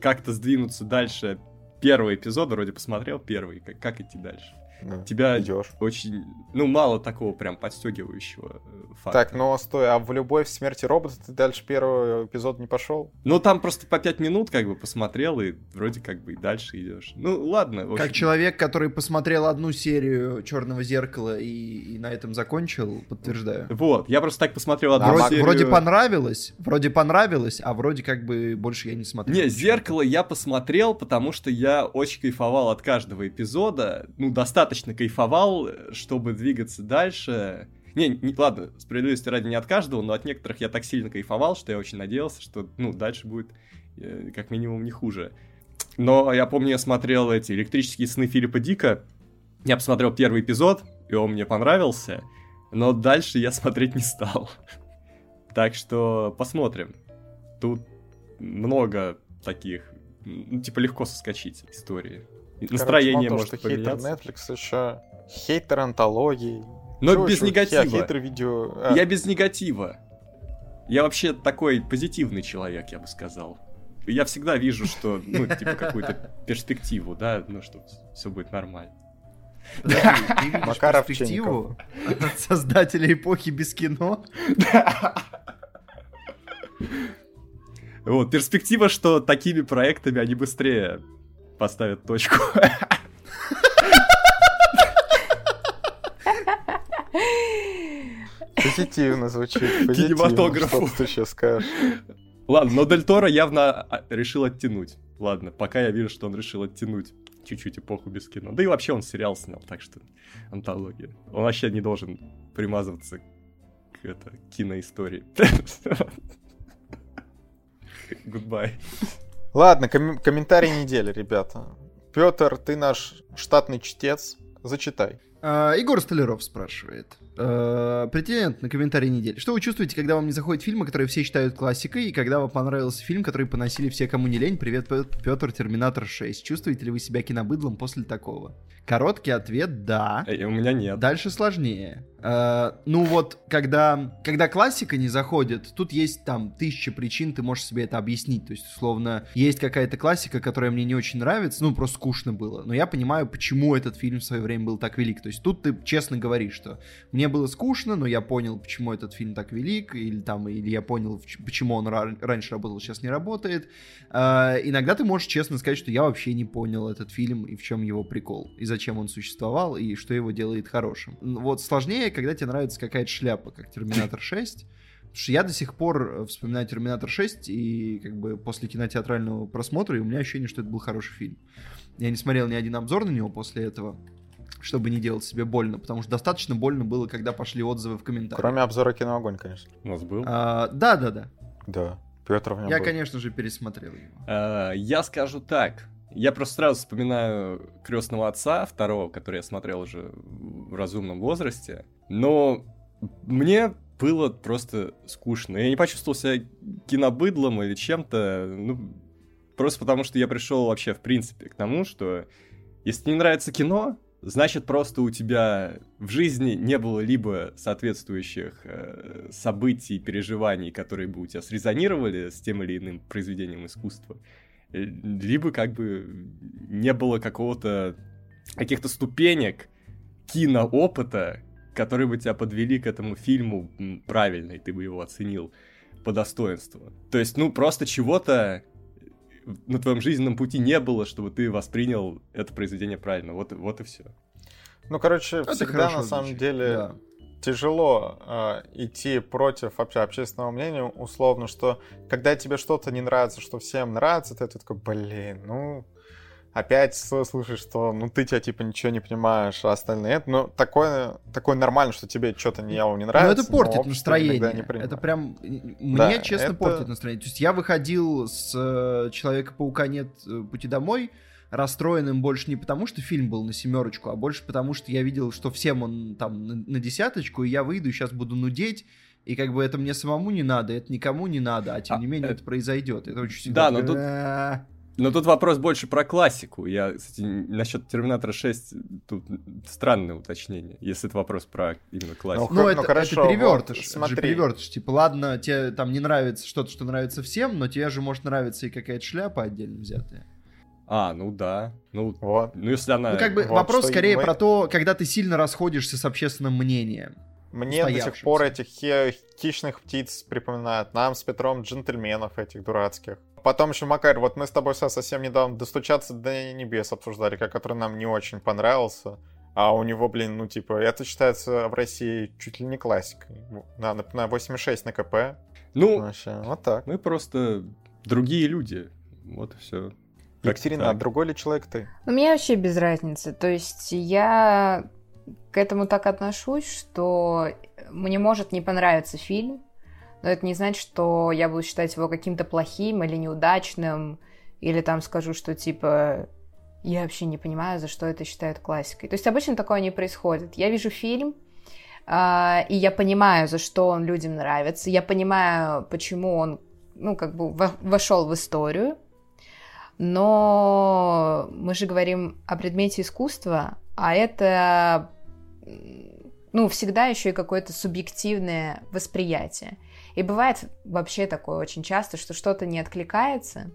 Как-то сдвинуться дальше. Первый эпизод вроде посмотрел, первый. Как, как идти дальше? Да. Тебя Идешь. очень... Ну, мало такого прям подстегивающего э, факта. Так, ну стой, а в любовь в смерти робота ты дальше первого эпизода не пошел? Ну, там просто по пять минут как бы посмотрел, и вроде как бы и дальше идешь. Ну, ладно. Как человек, который посмотрел одну серию Черного зеркала и, и на этом закончил, подтверждаю. Вот, я просто так посмотрел одну А, Вроде, серию. вроде понравилось, вроде понравилось, а вроде как бы больше я не смотрел. Не, «Зеркало» я посмотрел, потому что я очень кайфовал от каждого эпизода. Ну, достаточно кайфовал, э, чтобы двигаться дальше. Не, не, ладно, справедливости ради не от каждого, но от некоторых я так сильно кайфовал, что я очень надеялся, что, ну, дальше будет э, как минимум не хуже. Но я помню, я смотрел эти «Электрические сны» Филиппа Дика. Я посмотрел первый эпизод, и он мне понравился, но дальше я смотреть не стал. Так что посмотрим. Тут много таких, ну, типа, легко соскочить истории. Настроение Короче, может что хейтер поменяться. Netflix, еще хейтер антологии. Но Чё без еще? негатива. Хе- Хейтер видео... а, Я без негатива. Я вообще такой позитивный человек, я бы сказал. Я всегда вижу, что, ну, типа, какую-то перспективу, да, ну, что все будет нормально. Подожди, ты видишь Макар перспективу от создателя эпохи без кино? Вот, перспектива, что такими проектами они быстрее поставят точку. Позитивно звучит. позитивно. Кинематографу. Что ты сейчас скажешь? Ладно, но Дель Торо явно а, решил оттянуть. Ладно, пока я вижу, что он решил оттянуть чуть-чуть эпоху без кино. Да и вообще он сериал снял, так что антология. Он вообще не должен примазываться к это, киноистории. Goodbye. Ладно, ком- комментарий недели, ребята. Петр, ты наш штатный чтец. Зачитай. А, Егор Столяров спрашивает. А, Претендент на комментарий недели. Что вы чувствуете, когда вам не заходят фильмы, которые все считают классикой, и когда вам понравился фильм, который поносили все, кому не лень? Привет, Петр, Терминатор 6. Чувствуете ли вы себя кинобыдлом после такого? Короткий ответ – да. Эй, у меня нет. Дальше сложнее. Э, ну вот, когда, когда классика не заходит, тут есть там тысяча причин, ты можешь себе это объяснить. То есть, условно, есть какая-то классика, которая мне не очень нравится, ну, просто скучно было. Но я понимаю, почему этот фильм в свое время был так велик. То есть тут ты честно говоришь, что мне было скучно, но я понял, почему этот фильм так велик, или там, или я понял, почему он ра- раньше работал, сейчас не работает. Э, иногда ты можешь честно сказать, что я вообще не понял этот фильм и в чем его прикол, и зачем он существовал, и что его делает хорошим. Вот сложнее, когда тебе нравится какая-то шляпа, как Терминатор 6. Потому что я до сих пор э, вспоминаю Терминатор 6, и как бы после кинотеатрального просмотра, и у меня ощущение, что это был хороший фильм. Я не смотрел ни один обзор на него после этого. Чтобы не делать себе больно, потому что достаточно больно было, когда пошли отзывы в комментариях. Кроме обзора кино «Огонь», конечно. У нас был. А, да, да, да. Да. Петр в нем Я, был. конечно же, пересмотрел его. А, Я скажу так. Я просто сразу вспоминаю крестного отца второго, который я смотрел уже в разумном возрасте. Но мне было просто скучно. Я не почувствовал себя кинобыдлом или чем-то. Ну, просто потому что я пришел вообще, в принципе, к тому, что если не нравится кино, значит просто у тебя в жизни не было либо соответствующих э, событий, переживаний, которые бы у тебя срезонировали с тем или иным произведением искусства, э, либо как бы не было какого-то каких-то ступенек киноопыта, которые бы тебя подвели к этому фильму правильно, и ты бы его оценил по достоинству. То есть, ну, просто чего-то на твоем жизненном пути не было, чтобы ты воспринял это произведение правильно. Вот, и- вот и все. Ну, короче, Это всегда на самом звучит, деле да. тяжело э, идти против вообще общественного мнения, условно, что когда тебе что-то не нравится, что всем нравится, ты такой, блин, ну, опять слышишь, что ну ты тебя типа ничего не понимаешь, а остальные это, ну, такое, такое нормально, что тебе что-то не, не Но нравится. Ну, это портит настроение. это прям мне Да, честно это- портит настроение. То есть я выходил с э, Человека-паука нет э, пути домой расстроенным больше не потому, что фильм был на семерочку, а больше потому, что я видел, что всем он там на, на десяточку, и я выйду и сейчас буду нудеть. И как бы это мне самому не надо, это никому не надо, а тем А, не менее э, это произойдет. Это очень всегда. Да, но тут- «А, Но тут вопрос больше про классику. Я, кстати, насчет Терминатора 6 тут странное уточнение, если это вопрос про именно классику. Ну, Ну, это, хорошо, это перевертыш. вот это же смотри. перевертыш. Типа, ладно, тебе там не нравится что-то, что нравится всем, но тебе же может нравиться и какая-то шляпа отдельно взятая. А, ну да. Ну, Вот. ну если она... Ну, как бы вот вопрос скорее мы- про то, когда ты сильно расходишься с общественным мнением. Мне до сих пор этих хи- хищных птиц припоминают. Нам с Петром джентльменов этих дурацких. Потом еще Макар, вот мы с тобой совсем недавно «Достучаться до небес» обсуждали, который нам не очень понравился. А у него, блин, ну типа, это считается в России чуть ли не классикой. На, на, на 8,6 на КП. Ну, Вообще, вот так. мы просто другие люди. Вот и все. Екатерина, а другой ли человек ты? Ну, мне вообще без разницы. То есть я к этому так отношусь, что мне может не понравиться фильм, но это не значит, что я буду считать его каким-то плохим или неудачным, или там скажу, что типа я вообще не понимаю, за что это считают классикой. То есть обычно такое не происходит. Я вижу фильм, а, и я понимаю, за что он людям нравится, я понимаю, почему он, ну, как бы во- вошел в историю, но мы же говорим о предмете искусства, а это, ну, всегда еще и какое-то субъективное восприятие. И бывает вообще такое очень часто, что что-то не откликается,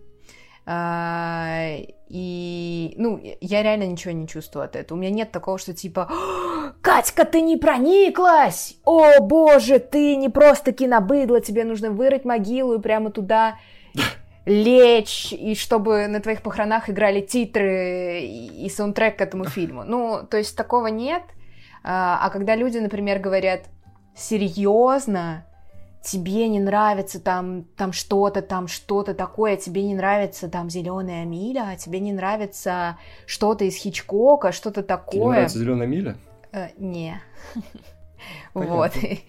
а, и, ну, я реально ничего не чувствую от этого. У меня нет такого, что типа, «О, Катька, ты не прониклась! О, боже, ты не просто кинобыдло, тебе нужно вырыть могилу и прямо туда лечь, и чтобы на твоих похоронах играли титры и, и саундтрек к этому фильму. Ну, то есть такого нет. А, а когда люди, например, говорят, серьезно, тебе не нравится там, там что-то, там что-то такое, тебе не нравится там зеленая миля, а тебе не нравится что-то из Хичкока, что-то Тебе такое. нравится зеленая миля? Э, не. Вот. Тоже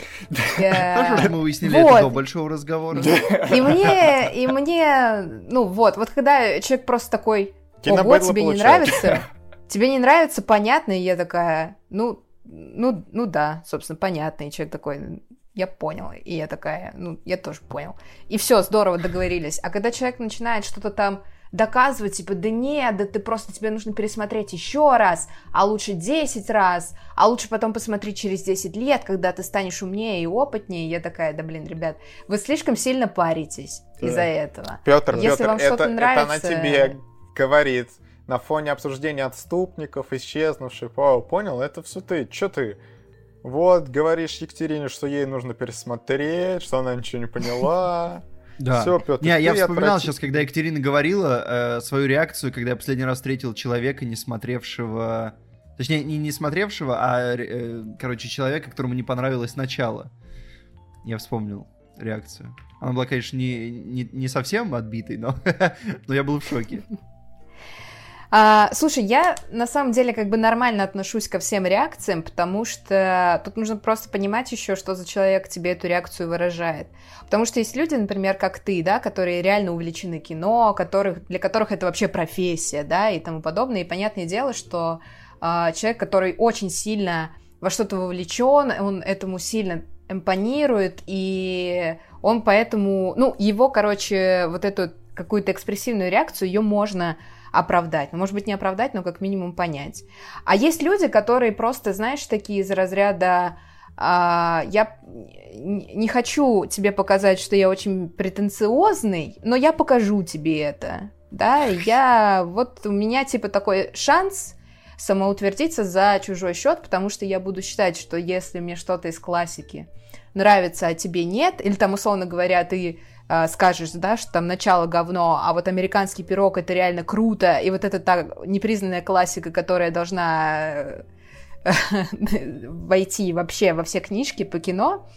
Э, что мы выяснили вот. большого разговора. И мне, и мне, ну вот, вот когда человек просто такой, ого, тебе не нравится, тебе не нравится, понятно, и я такая, ну, ну, ну да, собственно, понятно, и человек такой, я понял, и я такая, ну, я тоже понял. И все, здорово, договорились. А когда человек начинает что-то там доказывать, типа, да нет, да ты просто, тебе нужно пересмотреть еще раз, а лучше 10 раз, а лучше потом посмотреть через 10 лет, когда ты станешь умнее и опытнее, я такая, да блин, ребят, вы слишком сильно паритесь Да. из-за этого. Петр, Если Петр, вам это, что-то это она нравится- тебе говорит на фоне обсуждения отступников, исчезнувших. О, понял, это все ты. Че ты? Вот, говоришь Екатерине, что ей нужно пересмотреть, что она ничего не поняла. Да. Всё, Пётр, Не, я вспоминал отврати- сейчас, когда Екатерина говорила э, свою реакцию, когда я последний раз встретил человека, не смотревшего... Точнее, не, не смотревшего, а, э, короче, человека, которому не понравилось начало. Я вспомнил реакцию. Она была, конечно, не, не, не совсем отбитой, но, но я был в шоке. А, слушай, я на самом деле как бы нормально отношусь ко всем реакциям, потому что тут нужно просто понимать еще, что за человек тебе эту реакцию выражает. Потому что есть люди, например, как ты, да, которые реально увлечены кино, которых, для которых это вообще профессия, да, и тому подобное. И понятное дело, что а, человек, который очень сильно во что-то вовлечен, он этому сильно импонирует, и он поэтому, ну, его, короче, вот эту какую-то экспрессивную реакцию, ее можно оправдать. Ну, может быть, не оправдать, но как минимум понять. А есть люди, которые просто, знаешь, такие из разряда а, я не хочу тебе показать, что я очень претенциозный, но я покажу тебе это. Да, я вот у меня типа такой шанс самоутвердиться за чужой счет, потому что я буду считать, что если мне что-то из классики нравится, а тебе нет, или там, условно говоря, ты э, скажешь, да, что там начало говно, а вот американский пирог это реально круто, и вот это та непризнанная классика, которая должна э, войти вообще во все книжки по кино,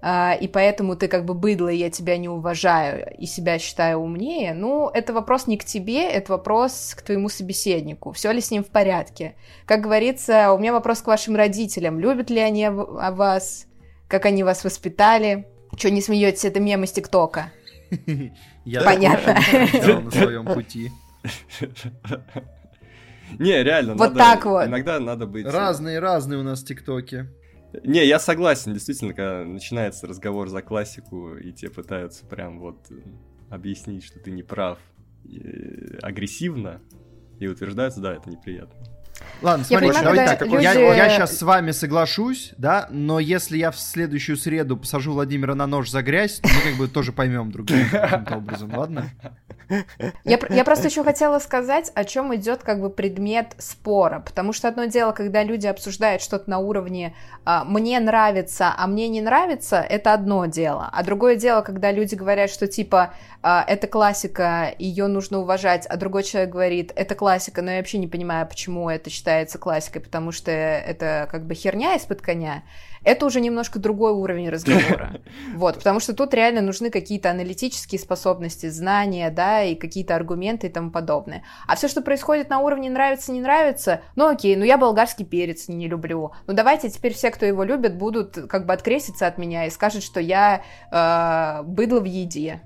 э, и поэтому ты как бы быдло, и я тебя не уважаю, и себя считаю умнее, ну, это вопрос не к тебе, это вопрос к твоему собеседнику, все ли с ним в порядке. Как говорится, у меня вопрос к вашим родителям, любят ли они вас, как они вас воспитали, что не смеетесь, это мем из ТикТока. Понятно. на своем пути. Не, реально, вот так вот. Иногда надо быть... Разные, разные у нас ТикТоки. Не, я согласен, действительно, когда начинается разговор за классику, и тебе пытаются прям вот э, объяснить, что ты не прав агрессивно, и утверждаются, да, это неприятно. Ладно, смотри, понимаю, давайте так. люди... Я, я сейчас с вами соглашусь, да, но если я в следующую среду посажу Владимира на нож за грязь, то мы как бы тоже поймем друг друга каким-то образом, ладно? Я, я просто еще хотела сказать, о чем идет как бы предмет спора, потому что одно дело, когда люди обсуждают что-то на уровне а, «мне нравится, а мне не нравится», это одно дело, а другое дело, когда люди говорят, что типа а, «это классика, ее нужно уважать», а другой человек говорит «это классика, но я вообще не понимаю, почему это считается классикой, потому что это как бы херня из-под коня», это уже немножко другой уровень разговора. Вот, потому что тут реально нужны какие-то аналитические способности, знания, да, и какие-то аргументы и тому подобное. А все, что происходит на уровне нравится, не нравится, ну окей, ну я болгарский перец не люблю. Ну давайте теперь все, кто его любит, будут как бы откреститься от меня и скажут, что я э, быдло в еде.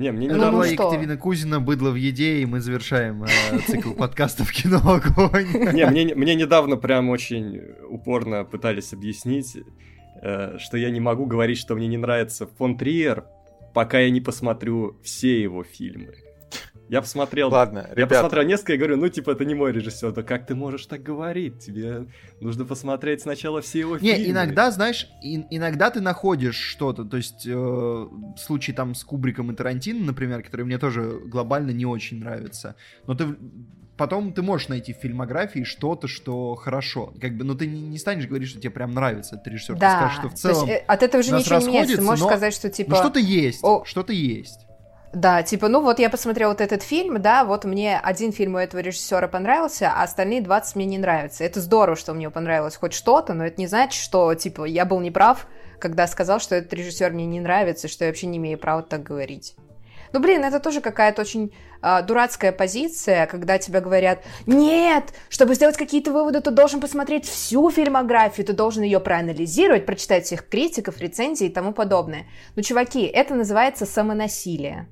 Не, мне не Это была Екатерина Кузина, «Быдло в еде», и мы завершаем э, цикл подкастов «Кино Огонь». Не, мне, мне недавно прям очень упорно пытались объяснить, э, что я не могу говорить, что мне не нравится фон Триер, пока я не посмотрю все его фильмы. Я посмотрел... Ладно, Я посмотрел несколько и говорю, ну, типа, это не мой режиссер. Да как ты можешь так говорить? Тебе нужно посмотреть сначала все его фильмы. Не, иногда, знаешь, и, иногда ты находишь что-то. То есть, э, случай там с Кубриком и Тарантино, например, который мне тоже глобально не очень нравится. Но ты потом ты можешь найти в фильмографии что-то, что хорошо. Как бы, но ты не, не станешь говорить, что тебе прям нравится этот режиссер. Да. Ты скажешь, что в целом. есть, э, от этого же ничего не меняется. Ты можешь но, сказать, что типа. Ну что-то есть. О... Что-то есть. Да, типа, ну вот я посмотрела вот этот фильм, да, вот мне один фильм у этого режиссера понравился, а остальные 20 мне не нравятся. Это здорово, что мне понравилось хоть что-то, но это не значит, что, типа, я был неправ, когда сказал, что этот режиссер мне не нравится, что я вообще не имею права так говорить. Ну, блин, это тоже какая-то очень э, дурацкая позиция, когда тебе говорят, нет, чтобы сделать какие-то выводы, ты должен посмотреть всю фильмографию, ты должен ее проанализировать, прочитать всех критиков, рецензий и тому подобное. Ну, чуваки, это называется самонасилие.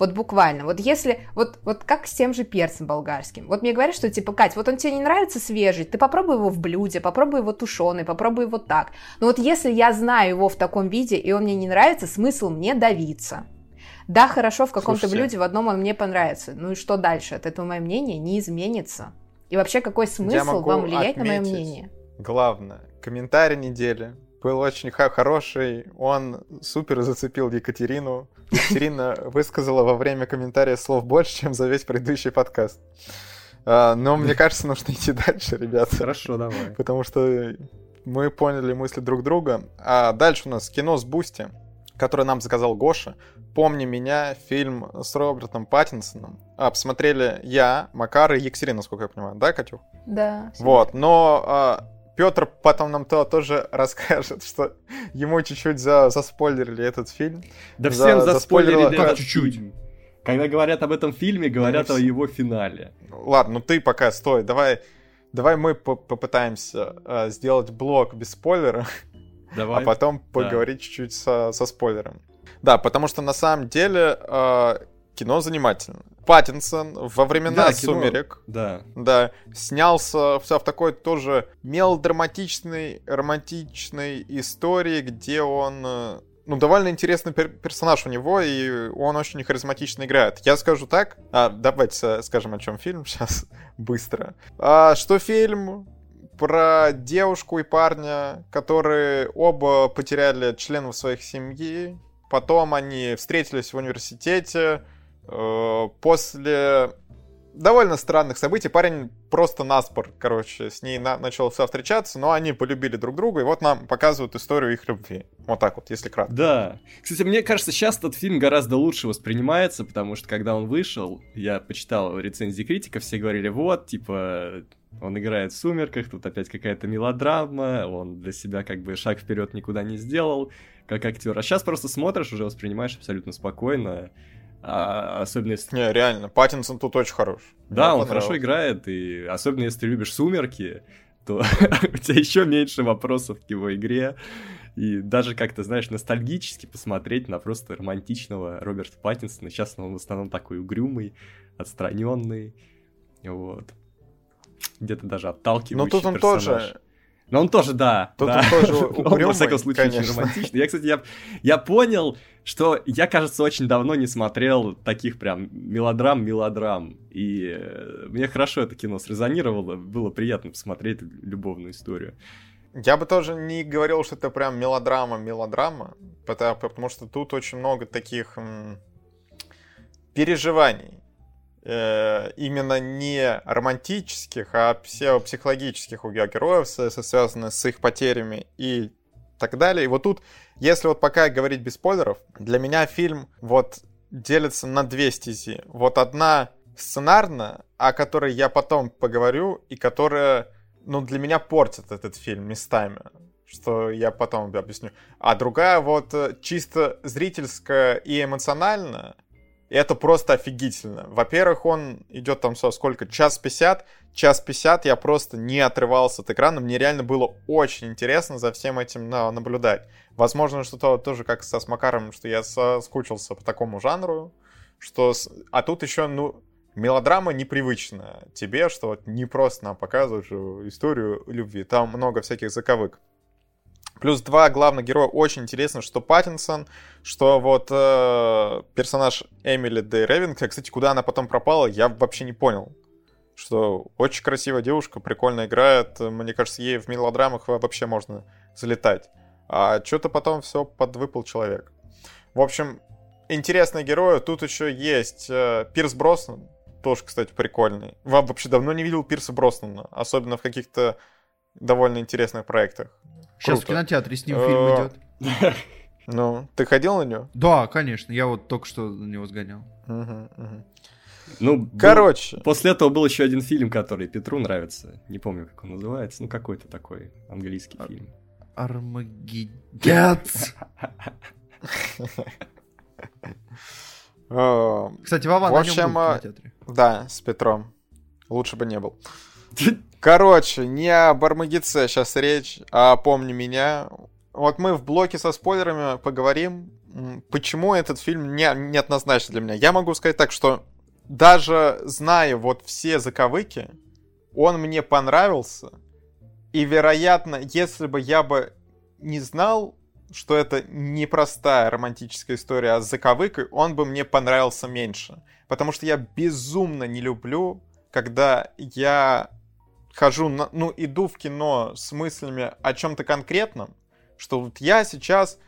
Вот буквально. Вот если... Вот, вот как с тем же перцем болгарским. Вот мне говорят, что типа, Кать, вот он тебе не нравится свежий, ты попробуй его в блюде, попробуй его тушеный, попробуй его так. Но вот если я знаю его в таком виде, и он мне не нравится, смысл мне давиться. Да, хорошо, в каком-то блюде в одном он мне понравится. Ну и что дальше? От этого мое мнение не изменится. И вообще, какой смысл вам влиять на мое мнение? Главное, комментарий недели был очень хороший. Он супер зацепил Екатерину. Екатерина высказала во время комментария слов больше, чем за весь предыдущий подкаст. А, но мне кажется, нужно идти дальше, ребята. Хорошо, давай. Потому что мы поняли мысли друг друга. А дальше у нас кино с Boosty, которое нам заказал Гоша. «Помни меня», фильм с Робертом Паттинсоном. А, посмотрели я, Макар и Екатерина, насколько я понимаю. Да, Катюх? Да. Вот, но а, Петр потом нам то тоже расскажет, что ему чуть-чуть за, заспойлерили этот фильм. Да за, всем заспойлерили как чуть-чуть. Когда говорят об этом фильме, говорят Ну, о его финале. Ладно, ну ты пока стой, давай, давай мы по- попытаемся э, сделать блок без спойлера, Давай. а потом поговорить чуть-чуть со, со спойлером. Да, потому что на самом деле э, кино занимательно. Паттинсон во времена Да. «Сумерек» Да. Да, снялся вся в такой тоже мелодраматичной, романтичной истории, где он... э, Ну, довольно интересный пер- персонаж у него, и он очень харизматично играет. Я скажу так, а, давайте скажем, о чем фильм сейчас быстро. А, что фильм про девушку и парня, которые оба потеряли членов своих семьи, потом они встретились в университете, после довольно странных событий. Парень просто наспор, короче, с ней на- начал все встречаться, но они полюбили друг друга, и вот нам показывают историю их любви. Вот так вот, если кратко. Да. Кстати, мне кажется, сейчас этот фильм гораздо лучше воспринимается, потому что когда он вышел, я почитал рецензии критиков, все говорили, вот, типа, он играет в «Сумерках», тут опять какая-то мелодрама, он для себя как бы шаг вперед никуда не сделал, как актер. А сейчас просто смотришь, уже воспринимаешь абсолютно спокойно, А, особенно если... Не, реально, Паттинсон тут очень хорош. Да, Мне он хорошо играет, и особенно если ты любишь «Сумерки», то у тебя еще меньше вопросов к его игре. И даже как-то, знаешь, ностальгически посмотреть на просто романтичного Роберта Паттинсона. Сейчас он в основном такой угрюмый, отстраненный. Вот. Где-то даже отталкивающий Ну, тут он персонаж. тоже... Но он тоже, да. Тут да. он тоже Но он, во всяком случае, очень конечно. романтичный. Я, кстати, я, я понял, что я, кажется, очень давно не смотрел таких прям мелодрам-мелодрам. И э, мне хорошо это кино срезонировало. Было приятно посмотреть любовную историю. Я бы тоже не говорил, что это прям мелодрама-мелодрама, потому, потому что тут очень много таких переживаний. Э, именно не романтических, а пси- психологических у героев, с- с- их потерями и так далее. И вот тут, если вот пока говорить без спойлеров, для меня фильм вот делится на две стези. Вот одна сценарная, о которой я потом поговорю, и которая, ну, для меня портит этот фильм местами, что я потом объясню. А другая вот э, чисто зрительская и эмоциональная, и это просто офигительно. Во-первых, он идет там со сколько? Час пятьдесят. Час пятьдесят я просто не отрывался от экрана. Мне реально было очень интересно за всем этим на- наблюдать. Возможно, что-то тоже как со Смакаром, что я соскучился по такому жанру. Что А тут еще, ну, мелодрама непривычная тебе, что вот не просто нам показывают же историю любви. Там много всяких заковык. Плюс два главных героя очень интересно, что Паттинсон, что вот э, персонаж Эмили Дэй Ревенка. Кстати, куда она потом пропала, я вообще не понял. Что очень красивая девушка, прикольно играет. Мне кажется, ей в мелодрамах вообще можно залетать. А что-то потом все подвыпал человек. В общем, интересные герои. Тут еще есть э, Пирс Броснан. Тоже, кстати, прикольный. Вам вообще давно не видел Пирса Броснана. Особенно в каких-то довольно интересных проектах. Сейчас в кинотеатре с ним Э, фильм идет. Ну, ты ходил на него? Да, конечно, я вот только что на него сгонял. Ну, был- Короче, После этого был еще один фильм, который Петру нравится. Не помню, как он называется. Ну, какой-то такой английский А- фильм. Армагеддец. э, Кстати, Вова на нем был в кинотеатре. да, с Петром. Лучше бы не был. Короче, не об Армагедце сейчас речь, а помни меня. Вот мы в блоке со спойлерами поговорим, почему этот фильм не, неоднозначно для меня. Я могу сказать так, что даже зная вот все заковыки, он мне понравился. И, вероятно, если бы я бы не знал, что это непростая романтическая история, а с заковыкой, он бы мне понравился меньше. Потому что я безумно не люблю, когда я хожу, на, ну, иду в кино с мыслями о чем-то конкретном, что вот я сейчас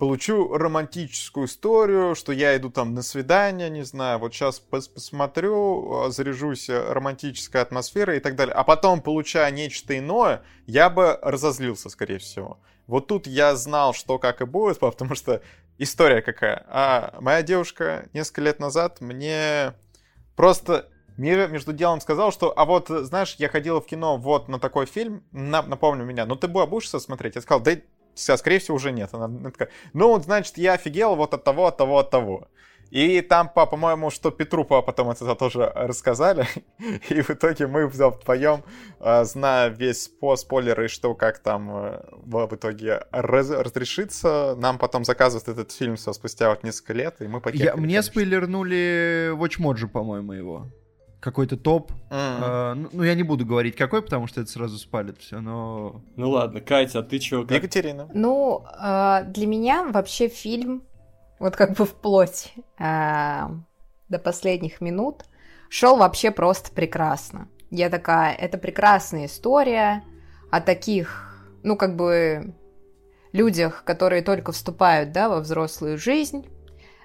получу романтическую историю, что я иду там на свидание, не знаю, вот сейчас пос- посмотрю, э, заряжусь э, романтической атмосферой и так далее, а потом, получая нечто иное, я бы разозлился, скорее всего. Вот тут я знал, что как и будет, потому что история какая. А моя девушка несколько лет назад мне просто ми- между делом сказал, что, а вот, знаешь, я ходила в кино вот на такой фильм, на- напомню меня, ну ты бу- будешь смотреть? Я сказал, да, с- скорее всего, уже нет. Она, она такая, ну, значит, я офигел вот от того, от того, от того. И там, по- по-моему, что Петру по- потом это тоже рассказали. И в итоге мы вдвоем, э, зная весь по спойлеры, что как там э, в итоге раз- разрешится, нам потом заказывают этот фильм все спустя вот несколько лет, и мы Я, покекали, мне конечно. спойлернули WatchMojo, по-моему, его. Какой-то топ. М. Э, ну, я не буду говорить какой, потому что это сразу спалит все, но... Ну ладно, Катя, а ты чё? Как... Екатерина. Ну, э, для меня вообще фильм, вот как бы вплоть э, до последних минут, шел вообще просто прекрасно. Я такая, это прекрасная история о таких, ну, как бы, людях, которые только вступают, да, во взрослую жизнь, а,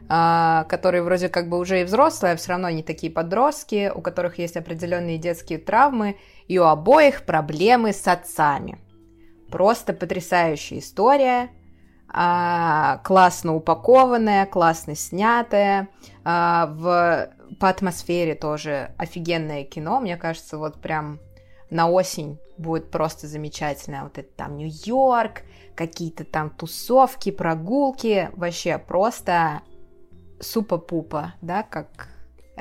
которые вроде как бы уже и взрослые, а все равно не такие подростки, у которых есть определенные детские травмы, и у обоих проблемы с отцами. Просто потрясающая история, а, классно упакованная, классно снятая, а, в, по атмосфере тоже офигенное кино, мне кажется, вот прям на осень будет просто замечательно. Вот это там Нью-Йорк, какие-то там тусовки, прогулки, вообще просто супа-пупа, да, как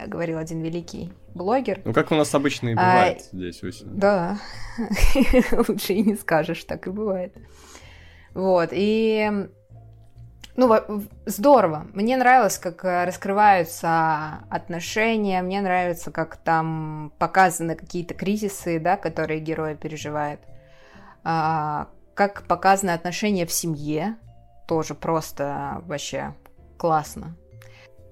говорил один великий блогер. Ну, как у нас обычно и А, бывает здесь осенью. Да, лучше и не скажешь, так и бывает. Вот, и... Ну, здорово. Мне нравилось, как э, раскрываются отношения, мне нравится, как там показаны какие-то кризисы, да, которые герои переживают. А, как показаны отношения в семье, тоже просто вообще классно.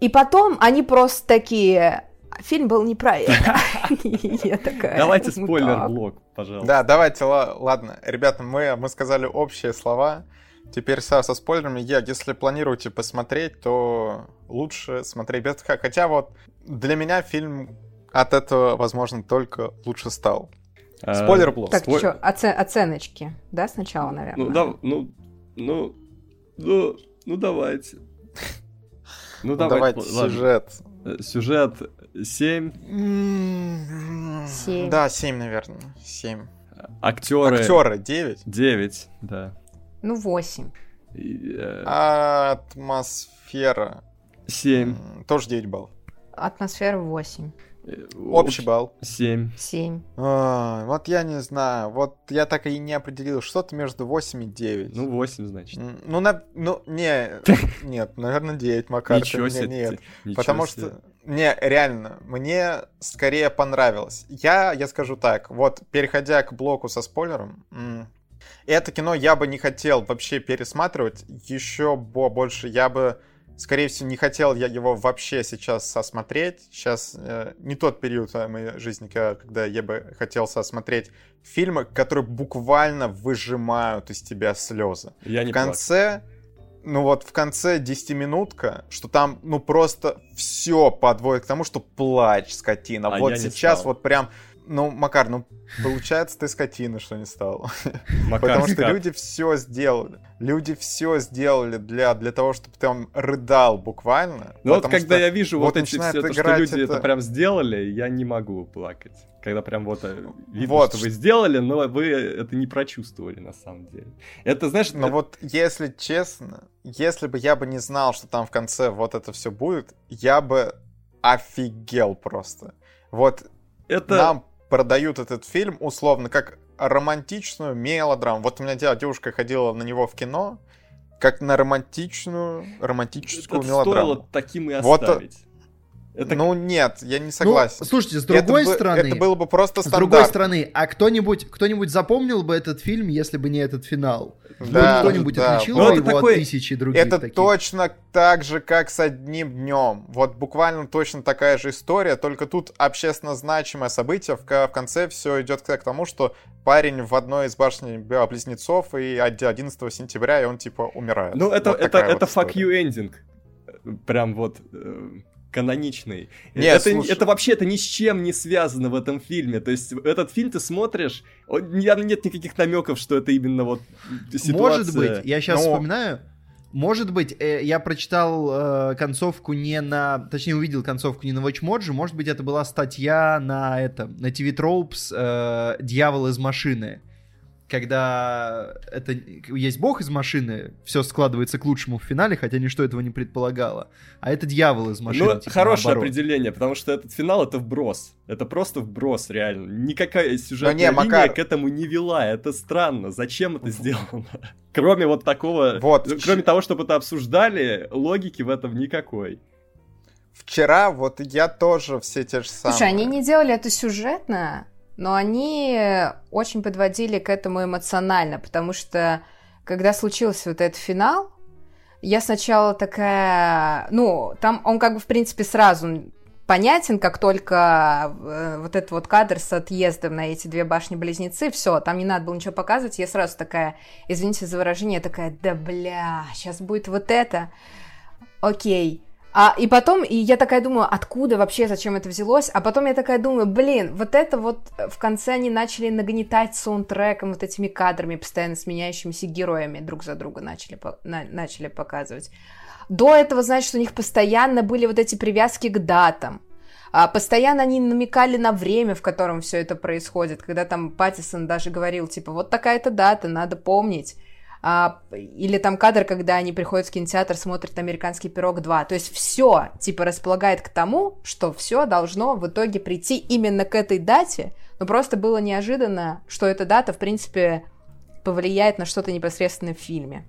И потом они просто такие... Фильм был не про это. Я такая... Давайте «Ну спойлер-блок, пожалуйста. Да, давайте, ла- ладно. Ребята, мы, мы сказали общие слова. Теперь со, со спойлерами. Я, если планируете посмотреть, то лучше смотреть без... Хотя вот для меня фильм от этого, возможно, только лучше стал. А, Спойлер-блок. Так, Спой- что, оценочки, да, сначала, наверное? Ну, да, ну, ну, ну, ну, давайте. Ну, ну, давай, давайте ладно. сюжет. Э, сюжет 7. 7. Да, 7, наверное. 7. Актеры. Актеры 9. 9, да. Ну, 8. И, э... Атмосфера. 7. Тоже 9 баллов. Атмосфера 8. Общий балл. 7. Семь. А, вот я не знаю. Вот я так и не определил. Что-то между 8 и 9. Ну, 8, значит. Ну, на, ну, не, нет, наверное, 9, Макар. Ничего себе. Нет, ничего потому себе. что, не, реально, мне скорее понравилось. Я, я скажу так, вот, переходя к блоку со спойлером, это кино я бы не хотел вообще пересматривать, еще бо- больше я бы, скорее всего, не хотел я его вообще сейчас сосмотреть. Сейчас э, не тот период в моей жизни, когда я бы хотел сосмотреть фильмы, которые буквально выжимают из тебя слезы. Я не В конце, ну вот в конце 10-минутка, что там, ну просто все подводит к тому, что плачь, скотина. А вот сейчас стал. вот прям, ну, Макар, ну получается ты скотина, что не стал. Макар, Потому что люди все сделали. Люди все сделали для, для того, чтобы ты там рыдал буквально. Ну вот когда я вижу вот эти все, то, что люди это... это- прям сделали, я не могу плакать. Когда прям вот э, видно, Вот что вы сделали, но вы это не прочувствовали на самом деле. Это, знаешь, Но это- вот если честно, если бы я бы не знал, что там в конце вот это все будет, я бы офигел просто. Вот это... нам продают этот фильм условно как романтичную мелодраму. Вот у меня девушка ходила на него в кино, как на романтичную, романтическую это мелодраму. стоило таким и Вот, оставить. Это Ну нет, я не согласен. Ну, слушайте, с Это другой бы- стороны... это было бы просто С стандарт. другой стороны, а кто-нибудь, кто-нибудь запомнил бы этот фильм, если бы не этот финал? Да, Ну, кто-нибудь да. отличил Ну, его такой- от тысячи других Это таких? точно так же, как с одним днем. Вот буквально точно такая же история, только тут общественно значимое событие. В, в конце все идет к тому, что парень в одной из башни б- близнецов и оди- 11 сентября, и он типа умирает. Ну, это, Вот это, это вот fuck история. you ending. Прям вот э, каноничный. Нет, это, слушай. это вообще это ни с чем не связано в этом фильме. То есть этот фильм ты смотришь, он- нет никаких намеков, что это именно вот ситуация. Может быть, я сейчас Ну- вспоминаю, может быть, э, я прочитал э, концовку не на... Точнее, увидел концовку не на WatchMojo, может быть, это была статья на этом, на TV Tropes э, «Дьявол из машины», когда это есть бог из машины, все складывается к лучшему в финале, хотя ничто этого не предполагало. А это дьявол из машины. Ну, типа, хорошее наоборот. определение, потому что этот финал это вброс. Это просто вброс, реально. Никакая сюжетная не, линия Макар- к этому не вела. Это странно. Зачем это сделано? Кроме вот такого... Вот. ну, Кроме того, чтобы это обсуждали, логики в этом никакой. Вчера вот я тоже все те же самые. Слушай, они не делали это сюжетно, но они очень подводили к этому эмоционально, потому что когда случился вот этот финал, я сначала такая, ну, там он как бы в принципе сразу понятен, как только э, вот этот вот кадр с отъездом на эти две башни-близнецы, все, там не надо было ничего показывать, я сразу такая, извините за выражение, такая, да бля, сейчас будет вот это, окей. А, и потом, и я такая думаю, откуда вообще, зачем это взялось? А потом я такая думаю, блин, вот это вот в конце они начали нагнетать саундтреком, вот этими кадрами, постоянно сменяющимися героями друг за друга начали, на- начали показывать. До этого, значит, у них постоянно были вот эти привязки к датам. А, постоянно они намекали на время, в котором все это происходит, когда там Паттисон даже говорил, типа, вот такая-то дата, надо помнить. А, или там кадр, когда они приходят в кинотеатр, смотрят «Американский пирог 2». То есть все, типа, располагает к тому, что все должно в итоге прийти именно к этой дате, но просто было неожиданно, что эта дата, в принципе, повлияет на что-то непосредственно в фильме.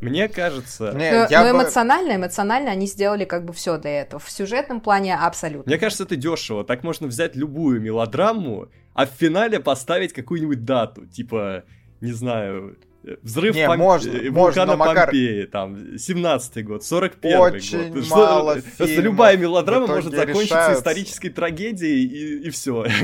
Мне кажется... Не, но, я но бы- эмоционально, эмоционально они сделали как бы все для этого. В сюжетном плане абсолютно. Мне кажется, это дешево. Так можно взять любую мелодраму, а в финале поставить какую-нибудь дату. Типа, не знаю, взрыв Не, Пом- можно, э, можно, вулкана но, Макар- Помпеи, там, 17-й год, 41-й Очень год. мало Просто фильмов любая мелодрама может закончиться решаются. исторической трагедией, и, и все.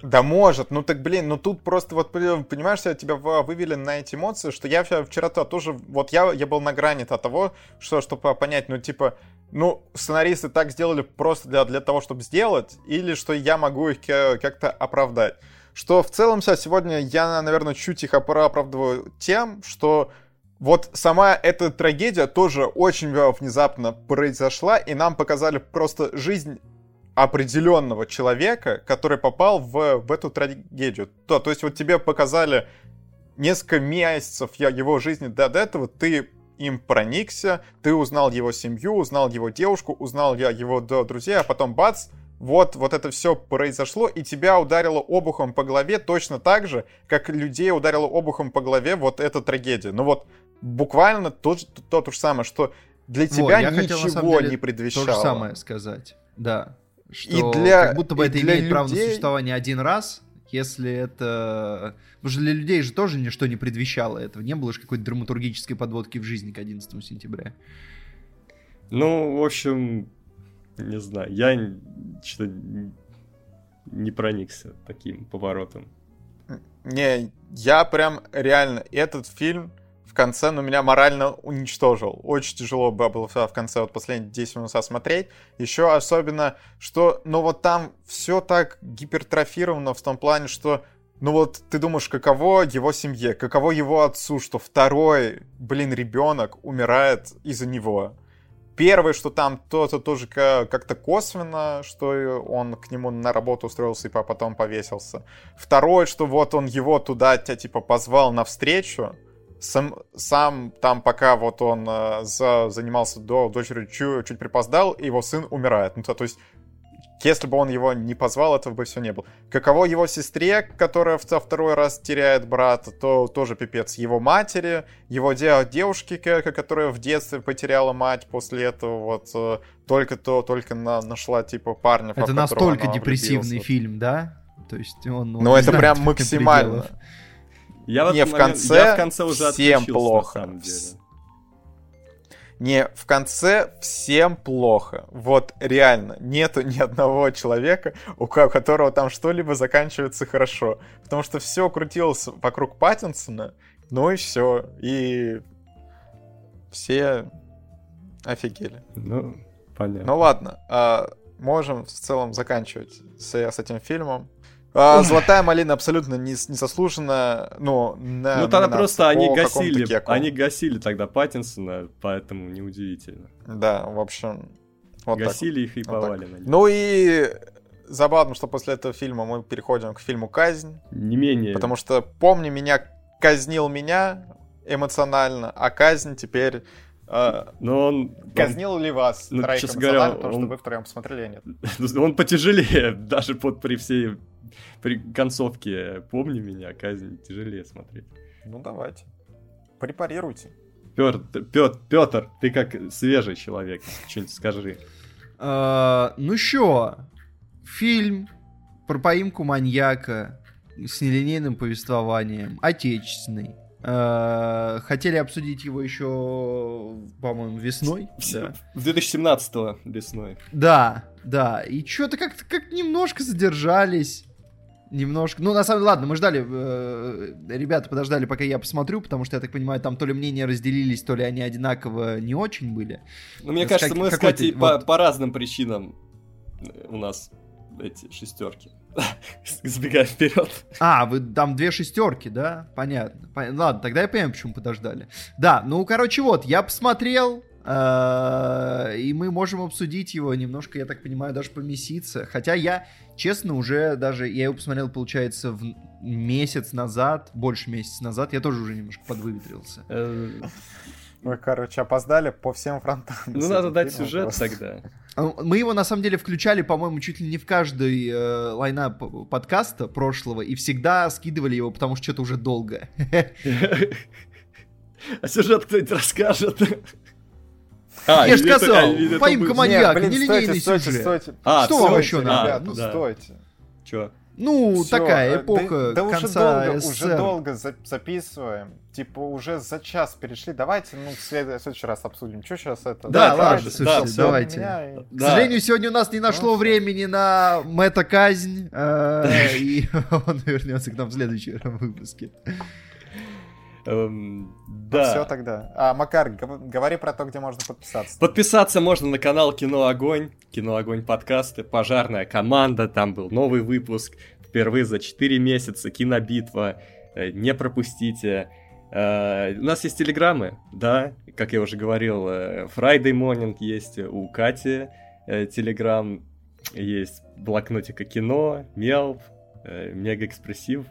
Да может, ну так блин, ну тут просто вот блин, понимаешь, я тебя вывели на эти эмоции, что я вчера- вчера-то тоже, вот я, я был на грани от того, что, чтобы понять, ну типа, ну сценаристы так сделали просто для, для того, чтобы сделать, или что я могу их ка- как-то оправдать. Что в целом ся- сегодня я, наверное, чуть их опра- оправдываю тем, что вот сама эта трагедия тоже очень внезапно произошла, и нам показали просто жизнь определенного человека, который попал в, в эту трагедию. То, то есть вот тебе показали несколько месяцев его жизни до, до этого, ты им проникся, ты узнал его семью, узнал его девушку, узнал я его друзей, а потом бац, вот, вот это все произошло, и тебя ударило обухом по голове точно так же, как людей ударило обухом по голове вот эта трагедия. Ну вот, буквально то, же- то, то же самое, что для Вот, тебя хотел, самом ничего деле, не То предвещало. же самое сказать, да. Что И для- как будто бы и это для имеет право на людей- существование один раз, если это... Потому что для людей же тоже ничто не предвещало этого. Не было же какой-то драматургической подводки в жизни к 11 сентября. Ну, в общем, не знаю, я что-то не проникся таким поворотом. Не, я прям реально этот фильм в конце, ну, меня морально уничтожил. Очень тяжело бы было в конце вот последние 10 минут смотреть. Еще особенно, что, ну, вот там все так гипертрофировано в том плане, что ну вот ты думаешь, каково его семье, каково его отцу, что второй, блин, ребенок умирает из-за него. Первое, что там то-то тоже ка- как-то косвенно, что он к нему на работу устроился и по- потом повесился. Второе, что вот он его туда типа позвал на встречу, сам, сам там пока вот он э, за, занимался до дочерью чуть, чуть припоздал, и его сын умирает. Ну то, то есть если бы он его не позвал, этого бы все не было. Каково его сестре, которая во второй раз теряет брата, то тоже пипец. Его матери, его де- девушке, которая в детстве потеряла мать после этого, вот э, только-то, только на- нашла типа парня, в Это настолько депрессивный влюбилась. фильм, да? То есть он... он Ну, это прям пределов. максимально. Я в, Не, в момент- конце я в конце уже всем плохо. на самом деле. Не, в конце всем плохо. Вот реально, нету ни одного человека, у ко- которого там что-либо заканчивается хорошо. Потому что все крутилось вокруг Паттинсона, ну и все. И все офигели. Ну, понятно. Ну ладно, а, можем в целом заканчивать с, с этим фильмом. А, Золотая малина абсолютно не, незаслуженно, ну, на Ну тогда номинации просто они по гасили, они гасили тогда Паттинсона, поэтому неудивительно. Да, в общем, вот так вот. гасили и Вот хайповали так. на них. Ну и забавно, что после этого фильма мы переходим к фильму «Казнь». Не менее. Потому что «Помни меня» казнил меня эмоционально, а «Казнь» теперь... Э, Но он... Казнил он, ли вас, ну, честно говоря, потому он, что вы втроем посмотрели, нет? Он потяжелее, даже под при всей при концовке «Помни меня», «Казнь» тяжелее смотреть. Ну, давайте. Препарируйте. Петр, Петр, Петр, ты как свежий человек, что-нибудь скажи. Uh, ну что, фильм про поимку маньяка с нелинейным повествованием, отечественный. Uh, хотели обсудить его еще, по-моему, весной. Да. В 2017 весной. Да, да. И что-то как-то как немножко задержались. Немножко. Ну, на самом деле, ладно, мы ждали, э, ребята подождали, пока я посмотрю, потому что, я так понимаю, там то ли мнения разделились, то ли они одинаково не очень были. Ну, мне кажется, как, мы с Катей вот... по, по разным причинам у нас эти шестерки. Сбегая вперед. А, вы там две шестерки, да? Понятно. Пон... Ладно, тогда я понимаю, почему подождали. Да, ну, короче, вот, я посмотрел, э, и мы можем обсудить его немножко, я так понимаю, даже помеситься. Хотя я честно, уже даже, я его посмотрел, получается, в месяц назад, больше месяца назад, я тоже уже немножко подвыветрился. Э, мы, короче, опоздали по всем фронтам. Ну, надо дать сюжет просто. тогда. А, мы его, на самом деле, включали, по-моему, чуть ли не в каждый э, лайнап подкаста прошлого, и всегда скидывали его, потому что что-то уже долго. А сюжет кто-нибудь расскажет? А, я же сказал, поимка маньяка, нелинейный сюжет. А, что вам еще надо? Ребят, ну стойте. Че? Ну, Всё, такая э, эпоха да, да конца уже долго, СССР. уже долго за записываем. Типа, уже за час перешли. Давайте, ну, в следующий раз обсудим. Что сейчас это? Да, да ладно, слушайте, да, давайте. И... К сожалению, сегодня у нас не нашло ну, времени на мета-казнь, э, и он вернется к нам в следующем выпуске. Эм, ну, да. Ну, все тогда. А, Макар, говори про то, где можно подписаться. Подписаться можно на канал Кино Огонь, Кино Огонь подкасты, Пожарная команда, там был новый выпуск, впервые за 4 месяца, Кинобитва, э, не пропустите. Uh, у нас есть телеграммы, да, как я уже говорил, uh, Friday Morning есть у Кати, uh, телеграм, есть блокнотика кино, мел, мега экспрессив.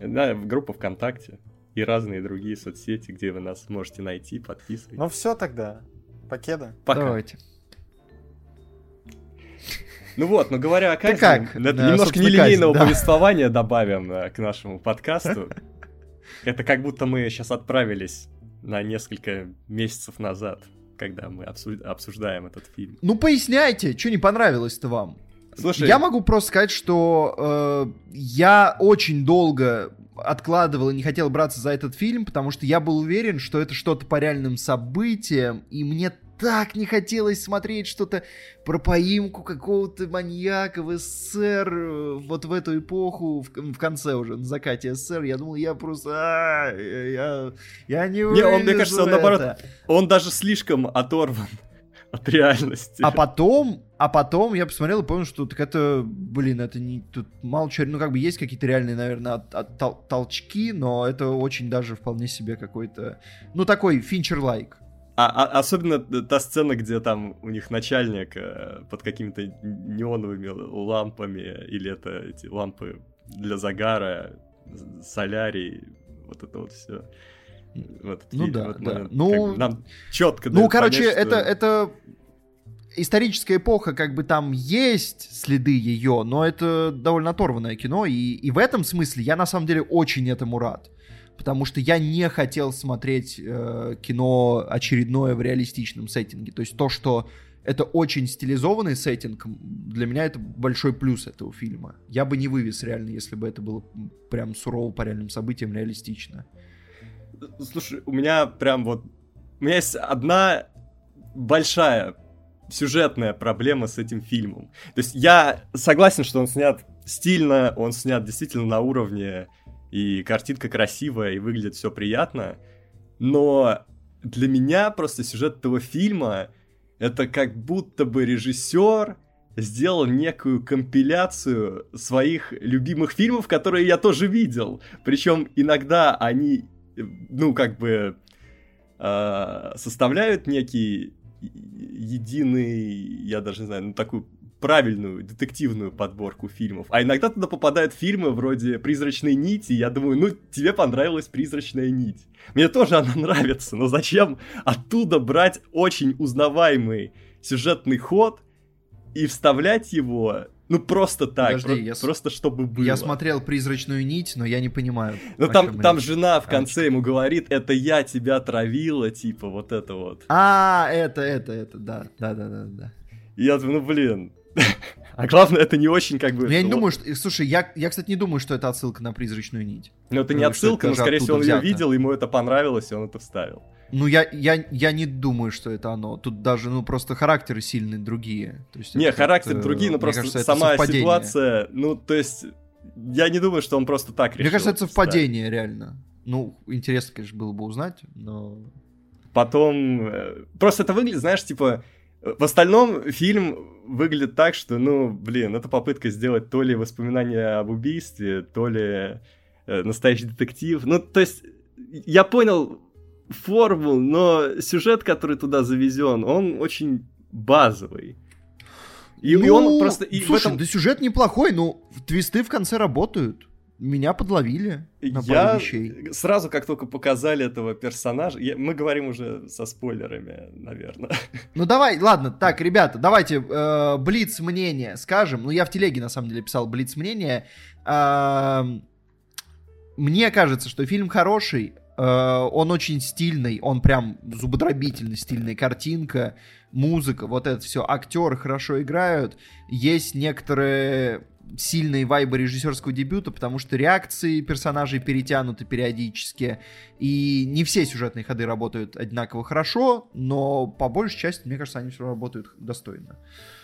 Да, группа ВКонтакте и разные другие соцсети, где вы нас можете найти, подписывайтесь. Ну все тогда. Покеда. Пока. Давайте. Ну вот, ну говоря о Казни, как? Да, немножко нелинейного казнь, да. повествования добавим э, к нашему подкасту. Это как будто мы сейчас отправились на несколько месяцев назад, когда мы обсуждаем этот фильм. Ну поясняйте, что не понравилось-то вам? Слушай, я могу просто сказать, что э, я очень долго откладывал и не хотел браться за этот фильм, потому что я был уверен, что это что-то по реальным событиям, и мне так не хотелось смотреть что-то про поимку какого-то маньяка в СССР э, вот в эту эпоху, в, в конце уже, на закате СССР. Я думал, я просто... А, я, я не Не, он, мне кажется, он, наоборот, он даже слишком оторван от реальности. А потом, а потом я посмотрел и понял, что так это, блин, это не тут мало чего, ну как бы есть какие-то реальные, наверное, от, от, тол, толчки, но это очень даже вполне себе какой-то, ну такой финчер-лайк. А, а, особенно та сцена, где там у них начальник э, под какими-то неоновыми лампами, или это эти лампы для загара, солярий, вот это вот все этот ну да, в да. Момент. Ну, как нам четко. Ну, короче, понять, это что... это историческая эпоха, как бы там есть следы ее, но это довольно оторванное кино, и, и в этом смысле я на самом деле очень этому рад. Потому что я не хотел смотреть э, кино очередное в реалистичном сеттинге. То есть то, что это очень стилизованный сеттинг, для меня это большой плюс этого фильма. Я бы не вывез реально, если бы это было прям сурово по реальным событиям реалистично. Слушай, у меня прям вот... У меня есть одна большая сюжетная проблема с этим фильмом. То есть я согласен, что он снят стильно, он снят действительно на уровне, и картинка красивая, и выглядит все приятно, но для меня просто сюжет этого фильма это как будто бы режиссер сделал некую компиляцию своих любимых фильмов, которые я тоже видел. Причем иногда они ну, как бы э, составляют некий единый, я даже не знаю, ну, такую правильную детективную подборку фильмов. А иногда туда попадают фильмы вроде «Призрачной нити», я думаю, ну, тебе понравилась «Призрачная нить». Мне тоже она нравится, но зачем оттуда брать очень узнаваемый сюжетный ход и вставлять его ну просто так, Подожди, про- я просто чтобы было. Я смотрел призрачную нить, но я не понимаю. Ну там, там жена в конце ему говорит, это я тебя травила, типа вот это вот. А, это, это, это, да, да, да, да, да. И я думаю, ну блин. А главное, это не очень как бы... Ну, я не думаю, что... Слушай, я, я, кстати, не думаю, что это отсылка на призрачную нить. Ну, это не отсылка, но, скорее всего, он ее видел, ему это понравилось, и он это вставил. Ну, я, я, я не думаю, что это оно. Тут даже, ну, просто характеры сильные другие. То есть не, характеры другие, но просто кажется, сама ситуация, ну, то есть, я не думаю, что он просто так решил. Мне кажется, это совпадение, реально. Ну, интересно, конечно, было бы узнать, но... Потом, э, просто это выглядит, знаешь, типа, в остальном фильм выглядит так, что, ну, блин, это попытка сделать то ли воспоминания об убийстве, то ли э, настоящий детектив. Ну, то есть, я понял формул, но сюжет, который туда завезен, он очень базовый. И, ну, и он просто... И слушай, этом... да сюжет неплохой, но твисты в конце работают. Меня подловили на я вещей. сразу, как только показали этого персонажа, я, мы говорим уже со спойлерами, наверное. Ну давай, ладно, так, ребята, давайте э, блиц мнение скажем. Ну я в телеге на самом деле писал блиц мнение. Э, мне кажется, что фильм хороший, он очень стильный, он прям зубодробительно стильная картинка, музыка, вот это все, актеры хорошо играют, есть некоторые сильные вайбы режиссерского дебюта, потому что реакции персонажей перетянуты периодически, и не все сюжетные ходы работают одинаково хорошо, но по большей части, мне кажется, они все работают достойно. Э,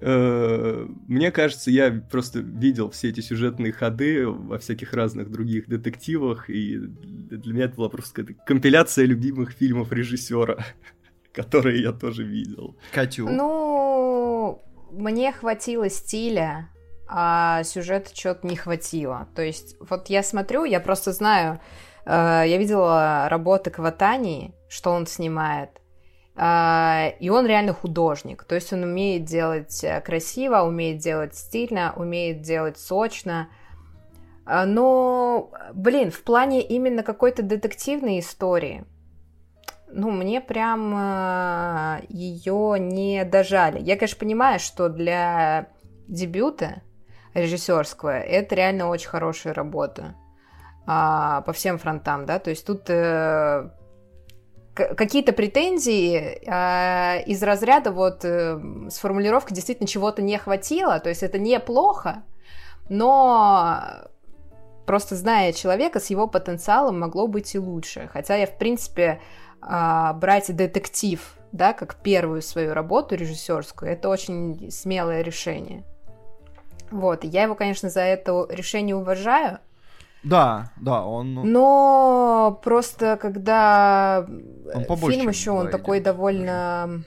мне кажется, я просто видел все эти сюжетные ходы во всяких разных других детективах, и для меня это была просто какая-то компиляция любимых фильмов режиссера, которые я тоже видел. Катю. Ну, мне хватило стиля а сюжета что-то не хватило. То есть, вот я смотрю, я просто знаю, э, я видела работы Кватани, что он снимает, э, и он реально художник. То есть он умеет делать э, красиво, умеет делать стильно, умеет делать сочно. Э, но, блин, в плане именно какой-то детективной истории, ну, мне прям э, ее не дожали. Я, конечно, понимаю, что для дебюта режиссерского, это реально очень хорошая работа а, по всем фронтам, да, то есть тут э, какие-то претензии э, из разряда вот э, с формулировкой действительно чего-то не хватило, то есть это неплохо, но просто зная человека с его потенциалом могло быть и лучше, хотя я в принципе э, брать детектив, да, как первую свою работу режиссерскую, это очень смелое решение. Вот, я его, конечно, за это решение уважаю. Да, да, он... Ну, Но просто когда он фильм еще, он такой идет, довольно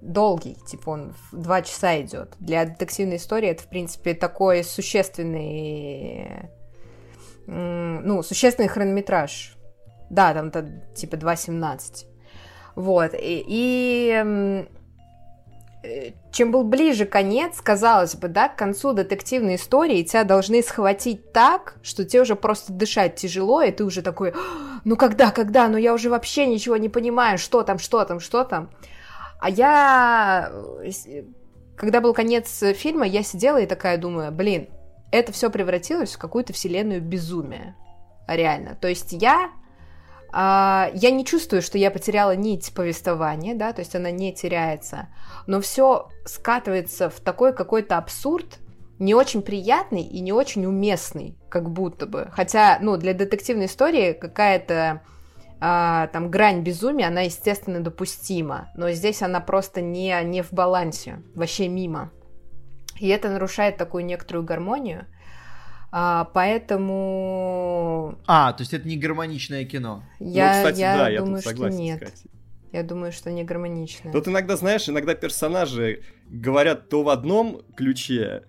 долгий, типа он в два часа идет. Для детективной истории это, в принципе, такой существенный, ну, существенный хронометраж. Да, там -то, типа 2.17. Вот, и, и чем был ближе конец, казалось бы, да, к концу детективной истории, тебя должны схватить так, что тебе уже просто дышать тяжело, и ты уже такой, «А, ну когда, когда, ну я уже вообще ничего не понимаю, что там, что там, что там. А я, э, когда был конец фильма, я сидела и такая думаю, блин, это все превратилось в какую-то вселенную безумия. Реально. То есть я я не чувствую, что я потеряла нить повествования, да, то есть она не теряется, но все скатывается в такой какой-то абсурд, не очень приятный и не очень уместный, как будто бы. Хотя, ну, для детективной истории какая-то а, там грань безумия, она, естественно, допустима, но здесь она просто не, не в балансе, вообще мимо. И это нарушает такую некоторую гармонию. А, поэтому... А, то есть это не гармоничное кино? Я, ну, кстати, я да, думаю, я согласен, что нет. Кстати. Я думаю, что не гармоничное. Тут иногда, знаешь, иногда персонажи говорят то в одном ключе,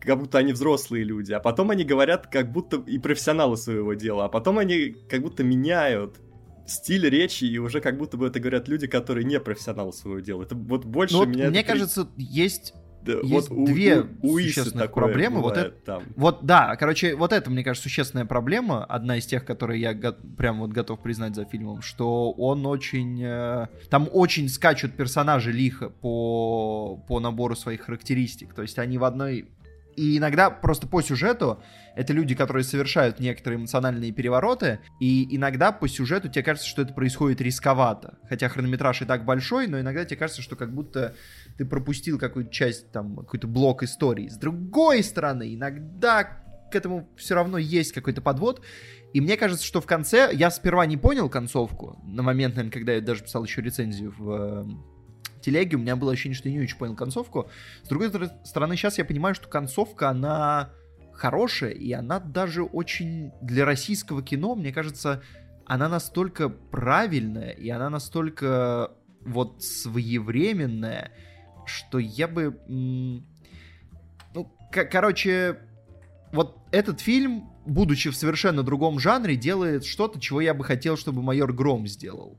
как будто они взрослые люди, а потом они говорят как будто и профессионалы своего дела, а потом они как будто меняют стиль речи, и уже как будто бы это говорят люди, которые не профессионалы своего дела. Это вот больше ну, меня... Мне кажется, есть Есть вот две у- у существенных проблемы. Вот это- там. Вот, да, короче, вот это, мне кажется, существенная проблема, одна из тех, которые я го- прям вот готов признать за фильмом, что он очень... э, там очень скачут персонажи лихо по, по набору своих характеристик, то есть они в одной... И иногда просто по сюжету это люди, которые совершают некоторые эмоциональные перевороты, и иногда по сюжету тебе кажется, что это происходит рисковато. Хотя хронометраж и так большой, но иногда тебе кажется, что как будто ты пропустил какую-то часть, там, какой-то блок истории. С другой стороны, иногда к этому все равно есть какой-то подвод. И мне кажется, что в конце я сперва не понял концовку. На момент, наверное, когда я даже писал еще рецензию в э, телеге, у меня было ощущение, что я не очень понял концовку. С другой стор- стороны, сейчас я понимаю, что концовка, она хорошая, и она даже очень для российского кино, мне кажется, она настолько правильная, и она настолько вот своевременная, что я бы... Ну, короче, вот этот фильм, будучи в совершенно другом жанре, делает что-то, чего я бы хотел, чтобы майор Гром сделал.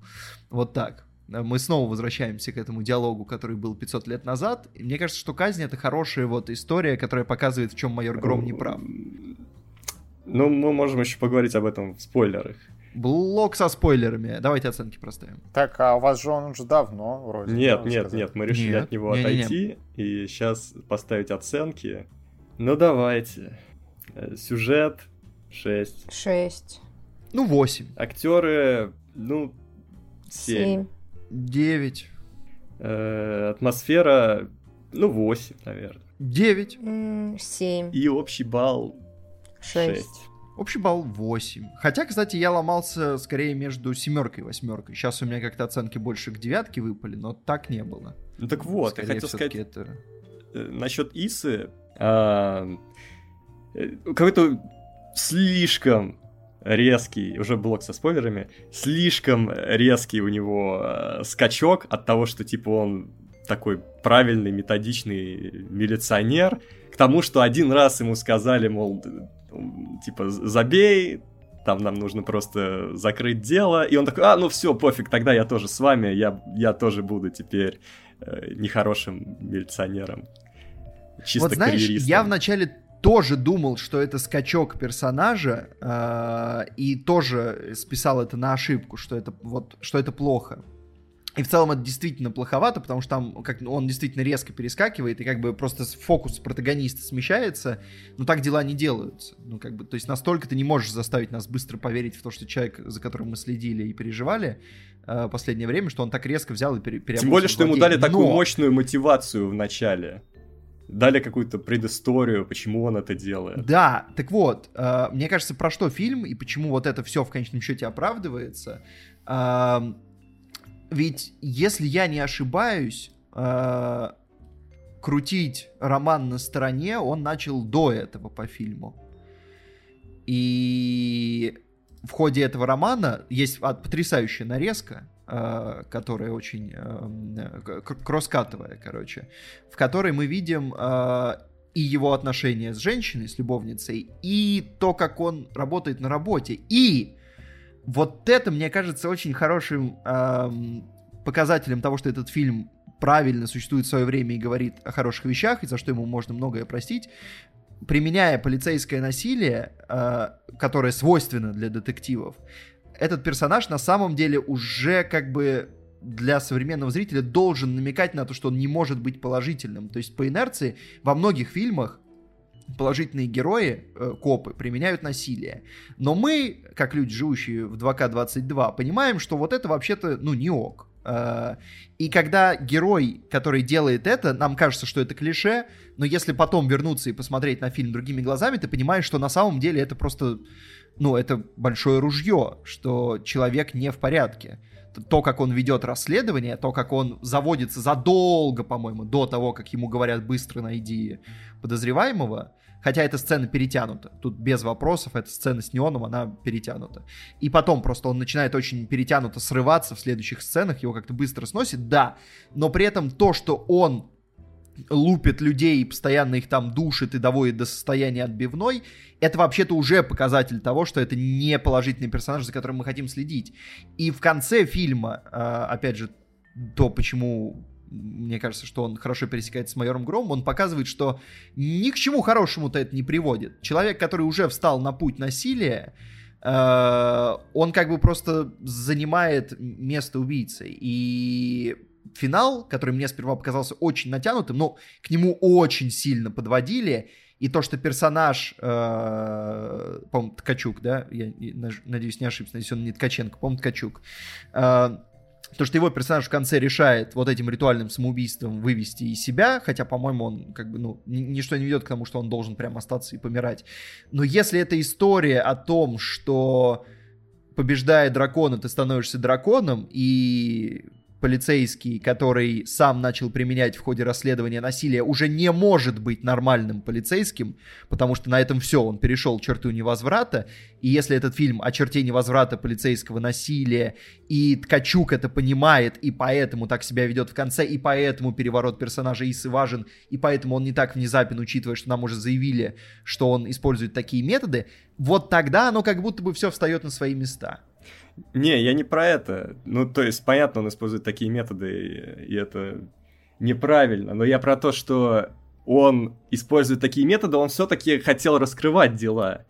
Вот так. Мы снова возвращаемся к этому диалогу, который был 500 лет назад. И мне кажется, что «Казнь» — это хорошая вот история, которая показывает, в чем майор Гром не прав. Ну, мы можем еще поговорить об этом в спойлерах. Блок со спойлерами. Давайте оценки проставим. Так, а у вас же он уже давно вроде. Нет, нет, сказать. нет, мы решили Нет, от него не-не-не. отойти и сейчас поставить оценки. Ну давайте. Э, Сюжет 6. Шесть. Ну, 8. Актеры, ну, 7. Семь. 9. атмосфера, ну, 8, наверное. 9. М, Семь. И общий балл 6. Шесть. Общий балл 8. Хотя, кстати, я ломался скорее между семеркой и восьмеркой. Сейчас у меня как-то оценки больше к девятке выпали, но так не было. Ну так вот, я Скорее хотел сказать, это... э, насчет Исы. а, э, какой-то слишком резкий, уже блок со спойлерами, слишком резкий у него э, скачок от того, что типа он такой правильный, методичный милиционер, к тому, что один раз ему сказали, мол, типа, забей, там нам нужно просто закрыть дело, и он такой, а, ну все, пофиг, тогда я тоже с вами, я, я тоже буду теперь э, нехорошим милиционером. Чисто вот знаешь, карьеристом. я вначале тоже думал, что это скачок персонажа, э, и тоже списал это на ошибку, что это вот, что это плохо. И в целом это действительно плоховато, потому что там как, он действительно резко перескакивает, и как бы просто фокус протагониста смещается, но так дела не делаются. Ну, как бы, то есть настолько ты не можешь заставить нас быстро поверить в то, что человек, за которым мы следили и переживали э, последнее время, что он так резко взял и пере, Тем более, что ему дали такую Но- мощную мотивацию в начале. Дали какую-то предысторию, почему он это делает. Да, так вот, э, мне кажется, про что фильм и почему вот это все в конечном счете оправдывается. Эм, ведь, если я не ошибаюсь, э, крутить роман на стороне он начал до этого по фильму. И в ходе этого романа есть потрясающая нарезка, э, которая очень э, к- кросскатовая, короче, в которой мы видим э, и его отношения с женщиной, с любовницей, и то, как он работает на работе. И вот это, мне кажется, очень хорошим эм, показателем того, что этот фильм правильно существует в свое время и говорит о хороших вещах, и за что ему можно многое простить, применяя полицейское насилие, э, которое свойственно для детективов, этот персонаж на самом деле уже как бы для современного зрителя должен намекать на то, что он не может быть положительным. То есть по инерции во многих фильмах положительные герои, э, копы, применяют насилие. Но мы, как люди, живущие в 2К22, понимаем, что вот это вообще-то, ну, не ок. Э, И когда герой, который делает это, нам кажется, что это клише, но если потом вернуться и посмотреть на фильм другими глазами, ты понимаешь, что на самом деле это просто, ну, это большое ружье, что человек не в порядке. То, как он ведет расследование, то, как он заводится задолго, по-моему, до того, как ему говорят быстро найди подозреваемого, хотя эта сцена перетянута. Тут без вопросов, эта сцена с неоном, она перетянута. И потом просто он начинает очень перетянуто срываться в следующих сценах, его как-то быстро сносит, да, но при этом то, что он лупит людей и постоянно их там душит и доводит до состояния отбивной, это вообще-то уже показатель того, что это не положительный персонаж, за которым мы хотим следить. И в конце фильма, э, опять же, то, почему мне кажется, что он хорошо пересекается с майором Громом, он показывает, что ни к чему хорошему-то это не приводит. Человек, который уже встал на путь насилия, э, он как бы просто занимает место убийцы. И финал, который мне сперва показался очень натянутым, но к нему очень сильно подводили, и то, что персонаж, э, по-моему, Ткачук, да, я надеюсь, не ошибся, если он не Ткаченко, по-моему, Ткачук, э, то, что его персонаж в конце решает вот этим ритуальным самоубийством вывести из себя, хотя, по-моему, он как бы, ну, ничто не ведет к тому, что он должен прям остаться и помирать. Но если это история о том, что побеждая дракона, ты становишься драконом, и полицейский, который сам начал применять в ходе расследования насилия, уже не может быть нормальным полицейским, потому что на этом все, он перешел черту невозврата, и если этот фильм о черте невозврата полицейского насилия, и Ткачук это понимает, и поэтому так себя ведет в конце, и поэтому переворот персонажа Исы важен, и поэтому он не так внезапен, учитывая, что нам уже заявили, что он использует такие методы, вот тогда оно как будто бы все встает на свои места. Не, я не про это. Ну, то есть, понятно, он использует такие методы, и это неправильно. Но я про то, что он использует такие методы, он все-таки хотел раскрывать дела.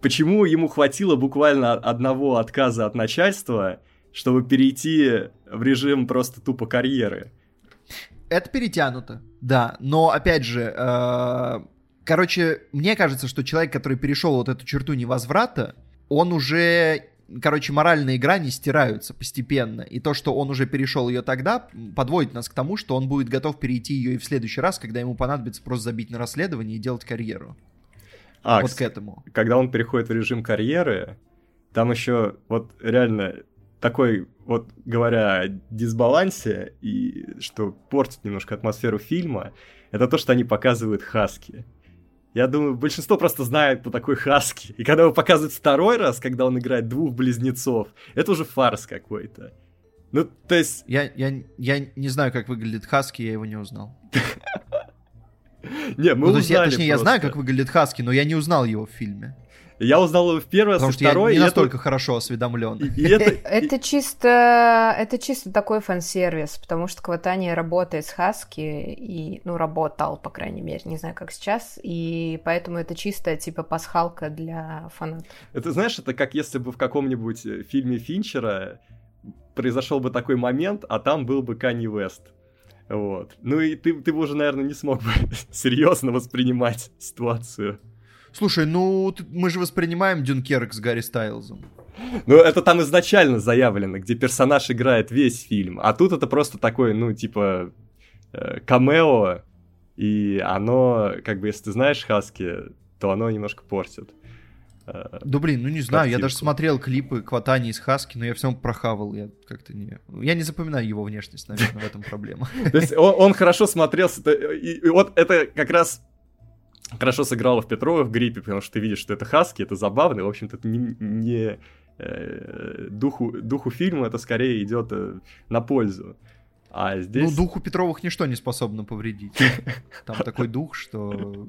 Почему ему хватило буквально одного отказа от начальства, чтобы перейти в режим просто тупо карьеры? Это перетянуто, да. Но, опять же, э, короче, мне кажется, что человек, который перешел вот эту черту невозврата, он уже короче, моральные грани стираются постепенно. И то, что он уже перешел ее тогда, подводит нас к тому, что он будет готов перейти ее и в следующий раз, когда ему понадобится просто забить на расследование и делать карьеру. А, вот к этому. Когда он переходит в режим карьеры, там еще вот реально такой, вот говоря о дисбалансе и что портит немножко атмосферу фильма, это то, что они показывают Хаски. Я думаю, большинство просто знает, кто такой Хаски. И когда его показывают второй раз, когда он играет двух близнецов, это уже фарс какой-то. Ну, то есть... Я, я, я не знаю, как выглядит Хаски, я его не узнал. Не, мы ну, узнали Точнее, я знаю, как выглядит Хаски, но я не узнал его в фильме. Я узнал его в первый раз, Потому что второй, я не настолько это... хорошо осведомлен. это... это чисто, это чисто такой фан-сервис, потому что Кватани работает с Хаски и, ну, работал, по крайней мере, не знаю, как сейчас, и поэтому это чисто типа пасхалка для фанатов. Это знаешь, это как если бы в каком-нибудь э, фильме Финчера произошел бы такой момент, а там был бы Канни Вест. Вот. Ну и ты, ты бы уже, наверное, не смог бы серьезно воспринимать ситуацию. Слушай, ну мы же воспринимаем Дюнкерк с Гарри Стайлзом. Ну, это там изначально заявлено, где персонаж играет весь фильм. А тут это просто такой, ну, типа, э, камео, и оно, как бы, если ты знаешь Хаски, то оно немножко портит. Э, да блин, ну не знаю, картинку. я даже смотрел клипы Кватани из Хаски, но я всем прохавал, я как-то не... Я не запоминаю его внешность, наверное, в этом проблема. То есть он хорошо смотрелся, и вот это как раз хорошо сыграла в Петрова в гриппе, потому что ты видишь, что это Хаски, это забавно, и, в общем-то, это не, не э, духу, духу фильма это скорее идет э, на пользу. А здесь... Ну, духу Петровых ничто не способно повредить. Там такой дух, что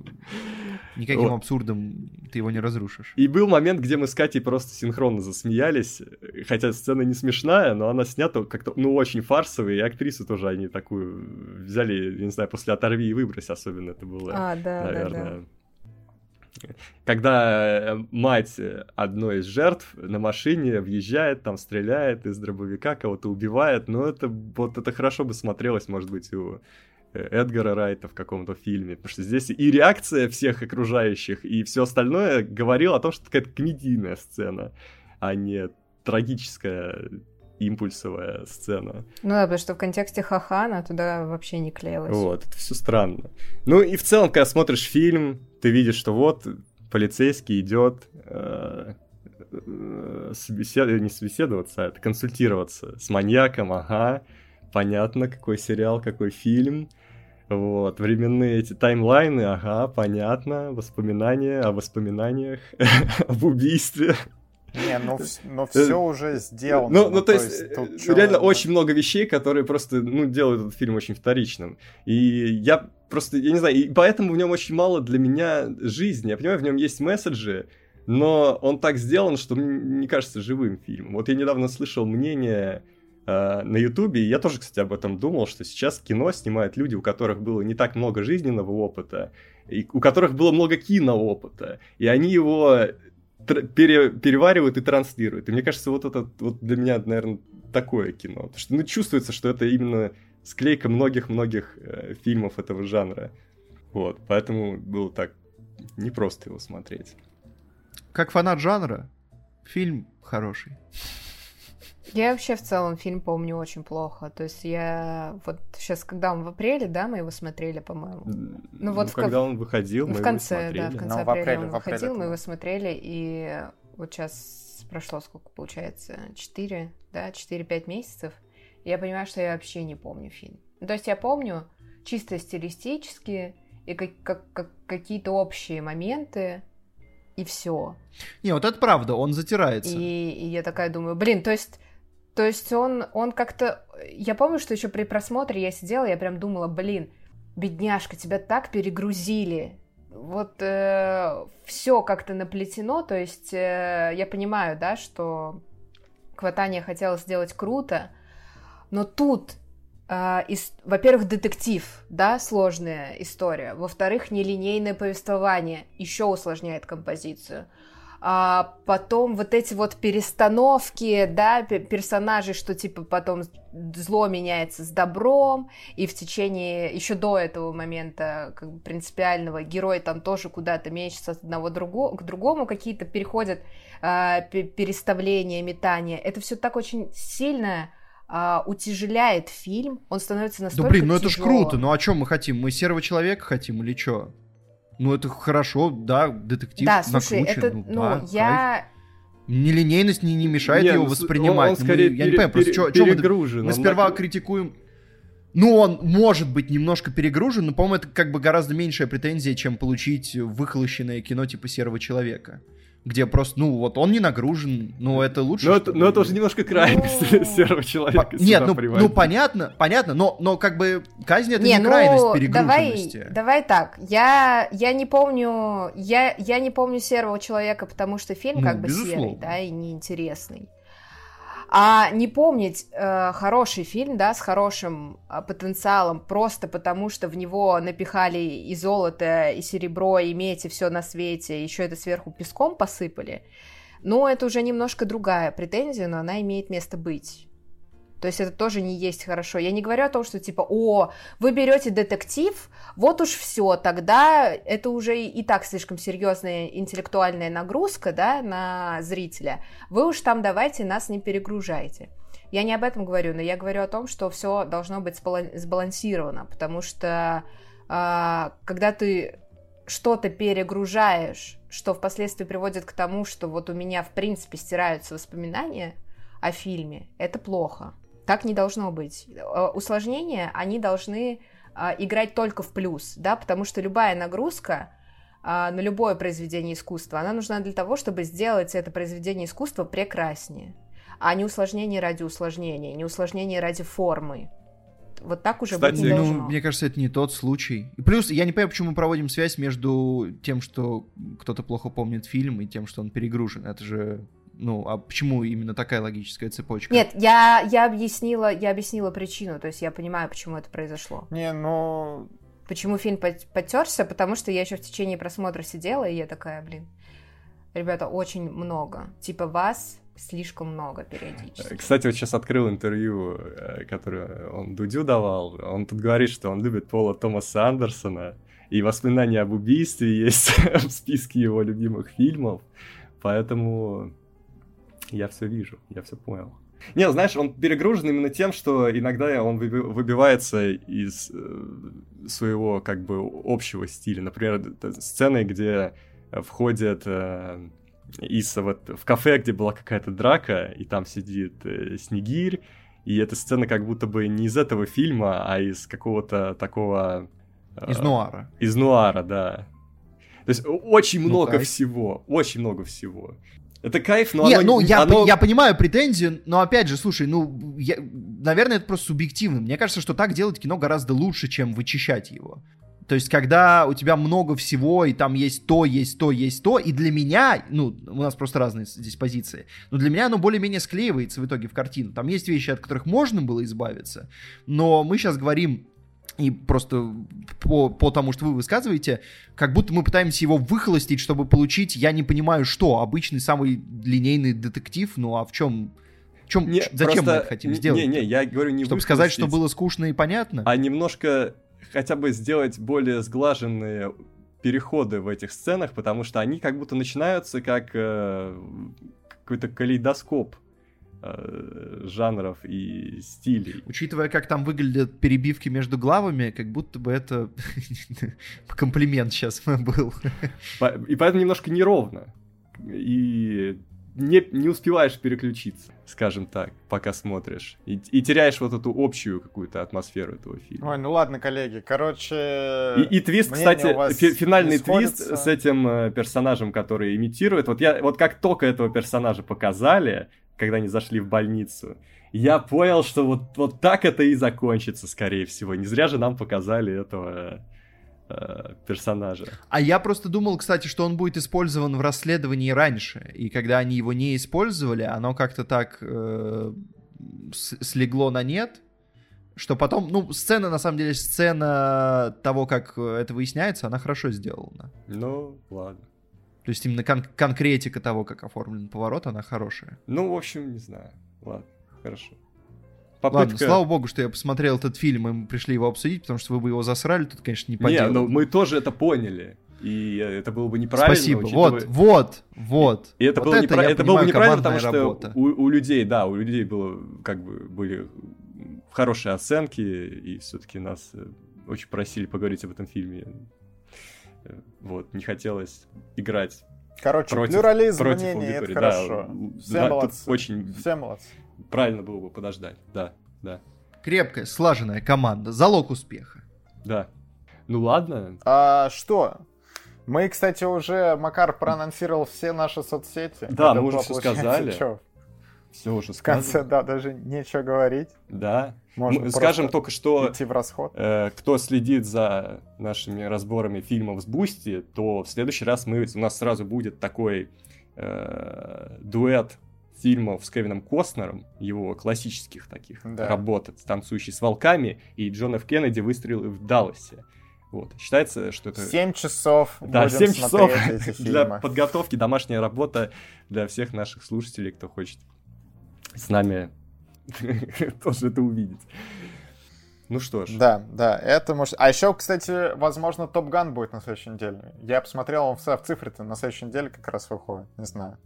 никаким абсурдом ты его не разрушишь. И был момент, где мы с Катей просто синхронно засмеялись, хотя сцена не смешная, но она снята как-то, ну, очень фарсовая, и актрису тоже они такую взяли, не знаю, после «Оторви и выбрось» особенно это было, а, да, наверное... Да, да когда э, мать одной из жертв на машине въезжает, там стреляет из дробовика, кого-то убивает, но это вот это хорошо бы смотрелось, может быть, у э, Эдгара Райта в каком-то фильме, потому что здесь и реакция всех окружающих, и все остальное говорило о том, что это какая-то комедийная сцена, а не трагическая импульсовая сцена. Ну да, потому что в контексте Хахана туда вообще не клеилось. Вот, это все странно. Ну и в целом, когда смотришь фильм, ты видишь, что вот полицейский идет э, э, собесед... не собеседоваться, а консультироваться с маньяком, ага, понятно, какой сериал, какой фильм. Вот, временные эти таймлайны, ага, понятно, воспоминания о воспоминаниях, об убийстве. Не, ну, ну все уже сделано. Ну, ну, ну то, то есть, есть реально чё... очень много вещей, которые просто, ну, делают этот фильм очень вторичным. И я просто, я не знаю, и поэтому в нем очень мало для меня жизни. Я понимаю, в нем есть месседжи, но он так сделан, что мне не кажется живым фильмом. Вот я недавно слышал мнение э, на Ютубе, и я тоже, кстати, об этом думал, что сейчас кино снимают люди, у которых было не так много жизненного опыта, и у которых было много киноопыта, и они его пере, переваривают и транслируют. И мне кажется, вот это вот для меня, наверное, такое кино. Потому что ну, чувствуется, что это именно склейка многих-многих э, фильмов этого жанра. Вот, поэтому было так непросто его смотреть. Как фанат жанра, фильм хороший. Я вообще в целом фильм помню очень плохо. То есть я вот сейчас, когда он в апреле, да, мы его смотрели, по-моему. Ну вот ну, в когда ко... он выходил, мы в конце, его да, в конце ну, апреля в апреле, он выходил, мы его смотрели, и вот сейчас прошло сколько получается, 4, да, 4-5 месяцев. Я понимаю, что я вообще не помню фильм. Ну, то есть я помню чисто стилистически и как, как, как какие-то общие моменты, и все. Не, вот это правда, он затирается. И, и я такая думаю, блин, то есть то есть он, он как-то... Я помню, что еще при просмотре я сидела, я прям думала, блин, бедняжка, тебя так перегрузили. Вот э, все как-то наплетено, то есть э, я понимаю, да, что Кватания хотела сделать круто, но тут, э, из, во-первых, детектив, да, сложная история, во-вторых, нелинейное повествование еще усложняет композицию а потом вот эти вот перестановки, да, персонажей, что типа потом зло меняется с добром, и в течение, еще до этого момента, как бы принципиального, герой там тоже куда-то мечется от одного друго, к другому, какие-то переходят а, переставления, метания. Это все так очень сильно а, утяжеляет фильм, он становится настолько Да блин, ну тяжело. это ж круто, ну о чем мы хотим? Мы серого человека хотим или что? Ну, это хорошо, да, детектив Да, слушай, накручен, это, ну, ну, да, я... Нелинейность не, не мешает не, его ну, воспринимать. Он, он Ну, скорее мы, пере, я не понимаю, просто пере, перегружен. мы, мы сперва нак- критикуем... Ну, он может быть немножко перегружен, но, по-моему, это как бы гораздо меньшая претензия, чем получить выхолощенное кино типа «Серого человека» где просто, ну, вот он не нагружен, ну, это лучше. Но это, но это уже немножко крайность Ну, серого человека. По- Нет, ну, ну, понятно, понятно, но, но как бы казнь это не, не, ну, крайность давай, перегруженности. давай так. Я, я не помню, я, я не помню серого человека, потому что фильм Ну, как бы серый, да, и неинтересный. А не помнить э, хороший фильм, да, с хорошим э, потенциалом, просто потому что в него напихали и золото, и серебро, и медь, и все на свете, еще это сверху песком посыпали, ну, это уже немножко другая претензия, но она имеет место быть. То есть это тоже не есть хорошо. Я не говорю о том, что типа, о, вы берете детектив, вот уж все, тогда это уже и так слишком серьезная интеллектуальная нагрузка, да, на зрителя. Вы уж там давайте нас не перегружайте. Я не об этом говорю, но я говорю о том, что все должно быть сбалан- сбалансировано, потому что а, когда ты что-то перегружаешь, что впоследствии приводит к тому, что вот у меня в принципе стираются воспоминания о фильме, это плохо. Так не должно быть. Э, Усложнения, они должны а, играть только в плюс, да, потому что любая нагрузка а, на любое произведение искусства, она нужна для того, чтобы сделать это произведение искусства прекраснее, а не усложнение ради усложнения, не усложнение ради формы. Вот так уже Кстати, быть не Ну, должно. мне кажется, это не тот случай. И плюс, я не понимаю, почему мы проводим связь между тем, что кто-то плохо помнит фильм, и тем, что он перегружен. Это же, ну, а почему именно такая логическая цепочка? Нет, я, я объяснила, я объяснила причину, то есть я понимаю, почему это произошло. Не, ну... Почему фильм потерся? Потому что я еще в течение просмотра сидела, и я такая, блин, ребята, очень много. Типа вас слишком много периодически. Кстати, вот сейчас открыл интервью, э, которое он Дудю давал. Он тут говорит, что он любит Пола Томаса Андерсона, и воспоминания об убийстве есть в списке его любимых фильмов, поэтому я все вижу, я все понял. Не, знаешь, он перегружен именно тем, что иногда он выби- выбивается из э, своего как бы общего стиля. Например, сцены, где входит э, Иса вот в кафе, где была какая-то драка, и там сидит э, Снегирь, и эта сцена как будто бы не из этого фильма, а из какого-то такого... э, Из нуара. из нуара, да. То есть очень Ну, много кайф. всего, очень много всего. Это кайф, но Не, оно... ну я, оно- я понимаю претензию, но опять же, слушай, ну, я- наверное, это просто субъективно. Мне кажется, что так делать кино гораздо лучше, чем вычищать его. То есть, когда у тебя много всего, и там есть то, есть то, есть то, и для меня, ну, у нас просто разные здесь позиции, но для меня оно более-менее склеивается в итоге в картину. Там есть вещи, от которых можно было избавиться, но мы сейчас говорим и просто по, по тому, что вы высказываете, как будто мы пытаемся его выхолостить, чтобы получить, я не понимаю, что, обычный самый линейный детектив, ну а в чем... В чем Не, зачем просто- мы это хотим не- сделать? Не, не, я говорю не Чтобы сказать, что было скучно и понятно? А немножко хотя бы сделать более сглаженные переходы в этих сценах, потому что они как будто начинаются как э, какой-то калейдоскоп жанров и стилей. Учитывая, как там выглядят перебивки между главами, как будто бы это комплимент сейчас был. И поэтому немножко неровно. И не, не успеваешь переключиться, скажем так, пока смотришь. И, и теряешь вот эту общую какую-то атмосферу этого фильма. Ой, ну ладно, коллеги, короче... И, и твист, кстати, фи- финальный твист с этим э, персонажем, который имитирует. Вот я, вот как только этого персонажа показали, когда они зашли в больницу, я понял, что вот, вот так это и закончится, скорее всего. Не зря же нам показали этого э, персонажа. А я просто думал, кстати, что он будет использован в расследовании раньше. И когда они его не использовали, оно как-то так э, слегло на нет. Что потом, ну, сцена, на самом деле, сцена того, как это выясняется, она хорошо сделана. Ну, ладно. То есть именно кон- конкретика того, как оформлен поворот, она хорошая. Ну, в общем, не знаю. Ладно, хорошо. Ладно, слава богу, что я посмотрел этот фильм, и мы пришли его обсудить, потому что вы бы его засрали, тут, конечно, не по Не, делу. ну мы тоже это поняли. И это было бы неправильно. Спасибо. учитывая- Вот, вот, вот. И это Вот было, непра- я это было бы понимаю, неправильно, потому что работа. у, у людей, да, у людей было как бы были хорошие оценки, и все-таки нас э, очень просили поговорить об этом фильме. Вот, не хотелось играть Короче, против, плюрализм против мнений, это аудитории. хорошо. Да, Все да, молодцы. очень Все молодцы. правильно было бы подождать. Да, да, Крепкая, слаженная команда. Залог успеха. да. Ну ладно, А, что? Мы, кстати, уже, Макар проанонсировал все наши соцсети. Да, Это мы уже получается, сказали. чё, все уже В конце, сказано. да, даже нечего говорить. Да. Можно Мы скажем только, что идти в расход. Э, кто следит за нашими разборами фильмов с Бусти, то в следующий раз мы, у нас сразу будет такой э, дуэт фильмов с Кевином Костнером, его классических таких Да. работ, «Танцующий с волками» и Джон Ф. Кеннеди «Выстрелы в Далласе». Вот. Считается, что это... Семь часов Да, будем 7 часов для подготовки, домашняя работа для всех наших слушателей, кто хочет с нами тоже это увидеть. Ну что ж. Да, да, это может... А еще, кстати, возможно, Топ Ган будет на следующей неделе. Я посмотрел, он в цифре-то на следующей неделе как раз выходит, не знаю.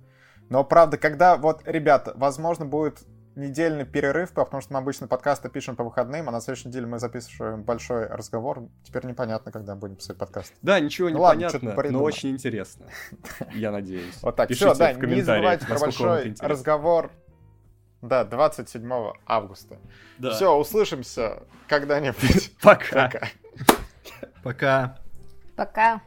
Но, правда, когда... Вот, ребята, возможно, будет недельный перерыв, потому что мы обычно подкасты пишем по выходным, а на следующей неделе мы записываем большой разговор. Теперь непонятно, когда будем писать подкаст. Да, ничего не Ну ладно, понятно, но очень интересно. Я надеюсь. Вот так. Пишите Все, да, не забывайте про большой разговор. Да, 27 августа. Да. Все, услышимся когда-нибудь. Пока. Пока. Пока. Пока.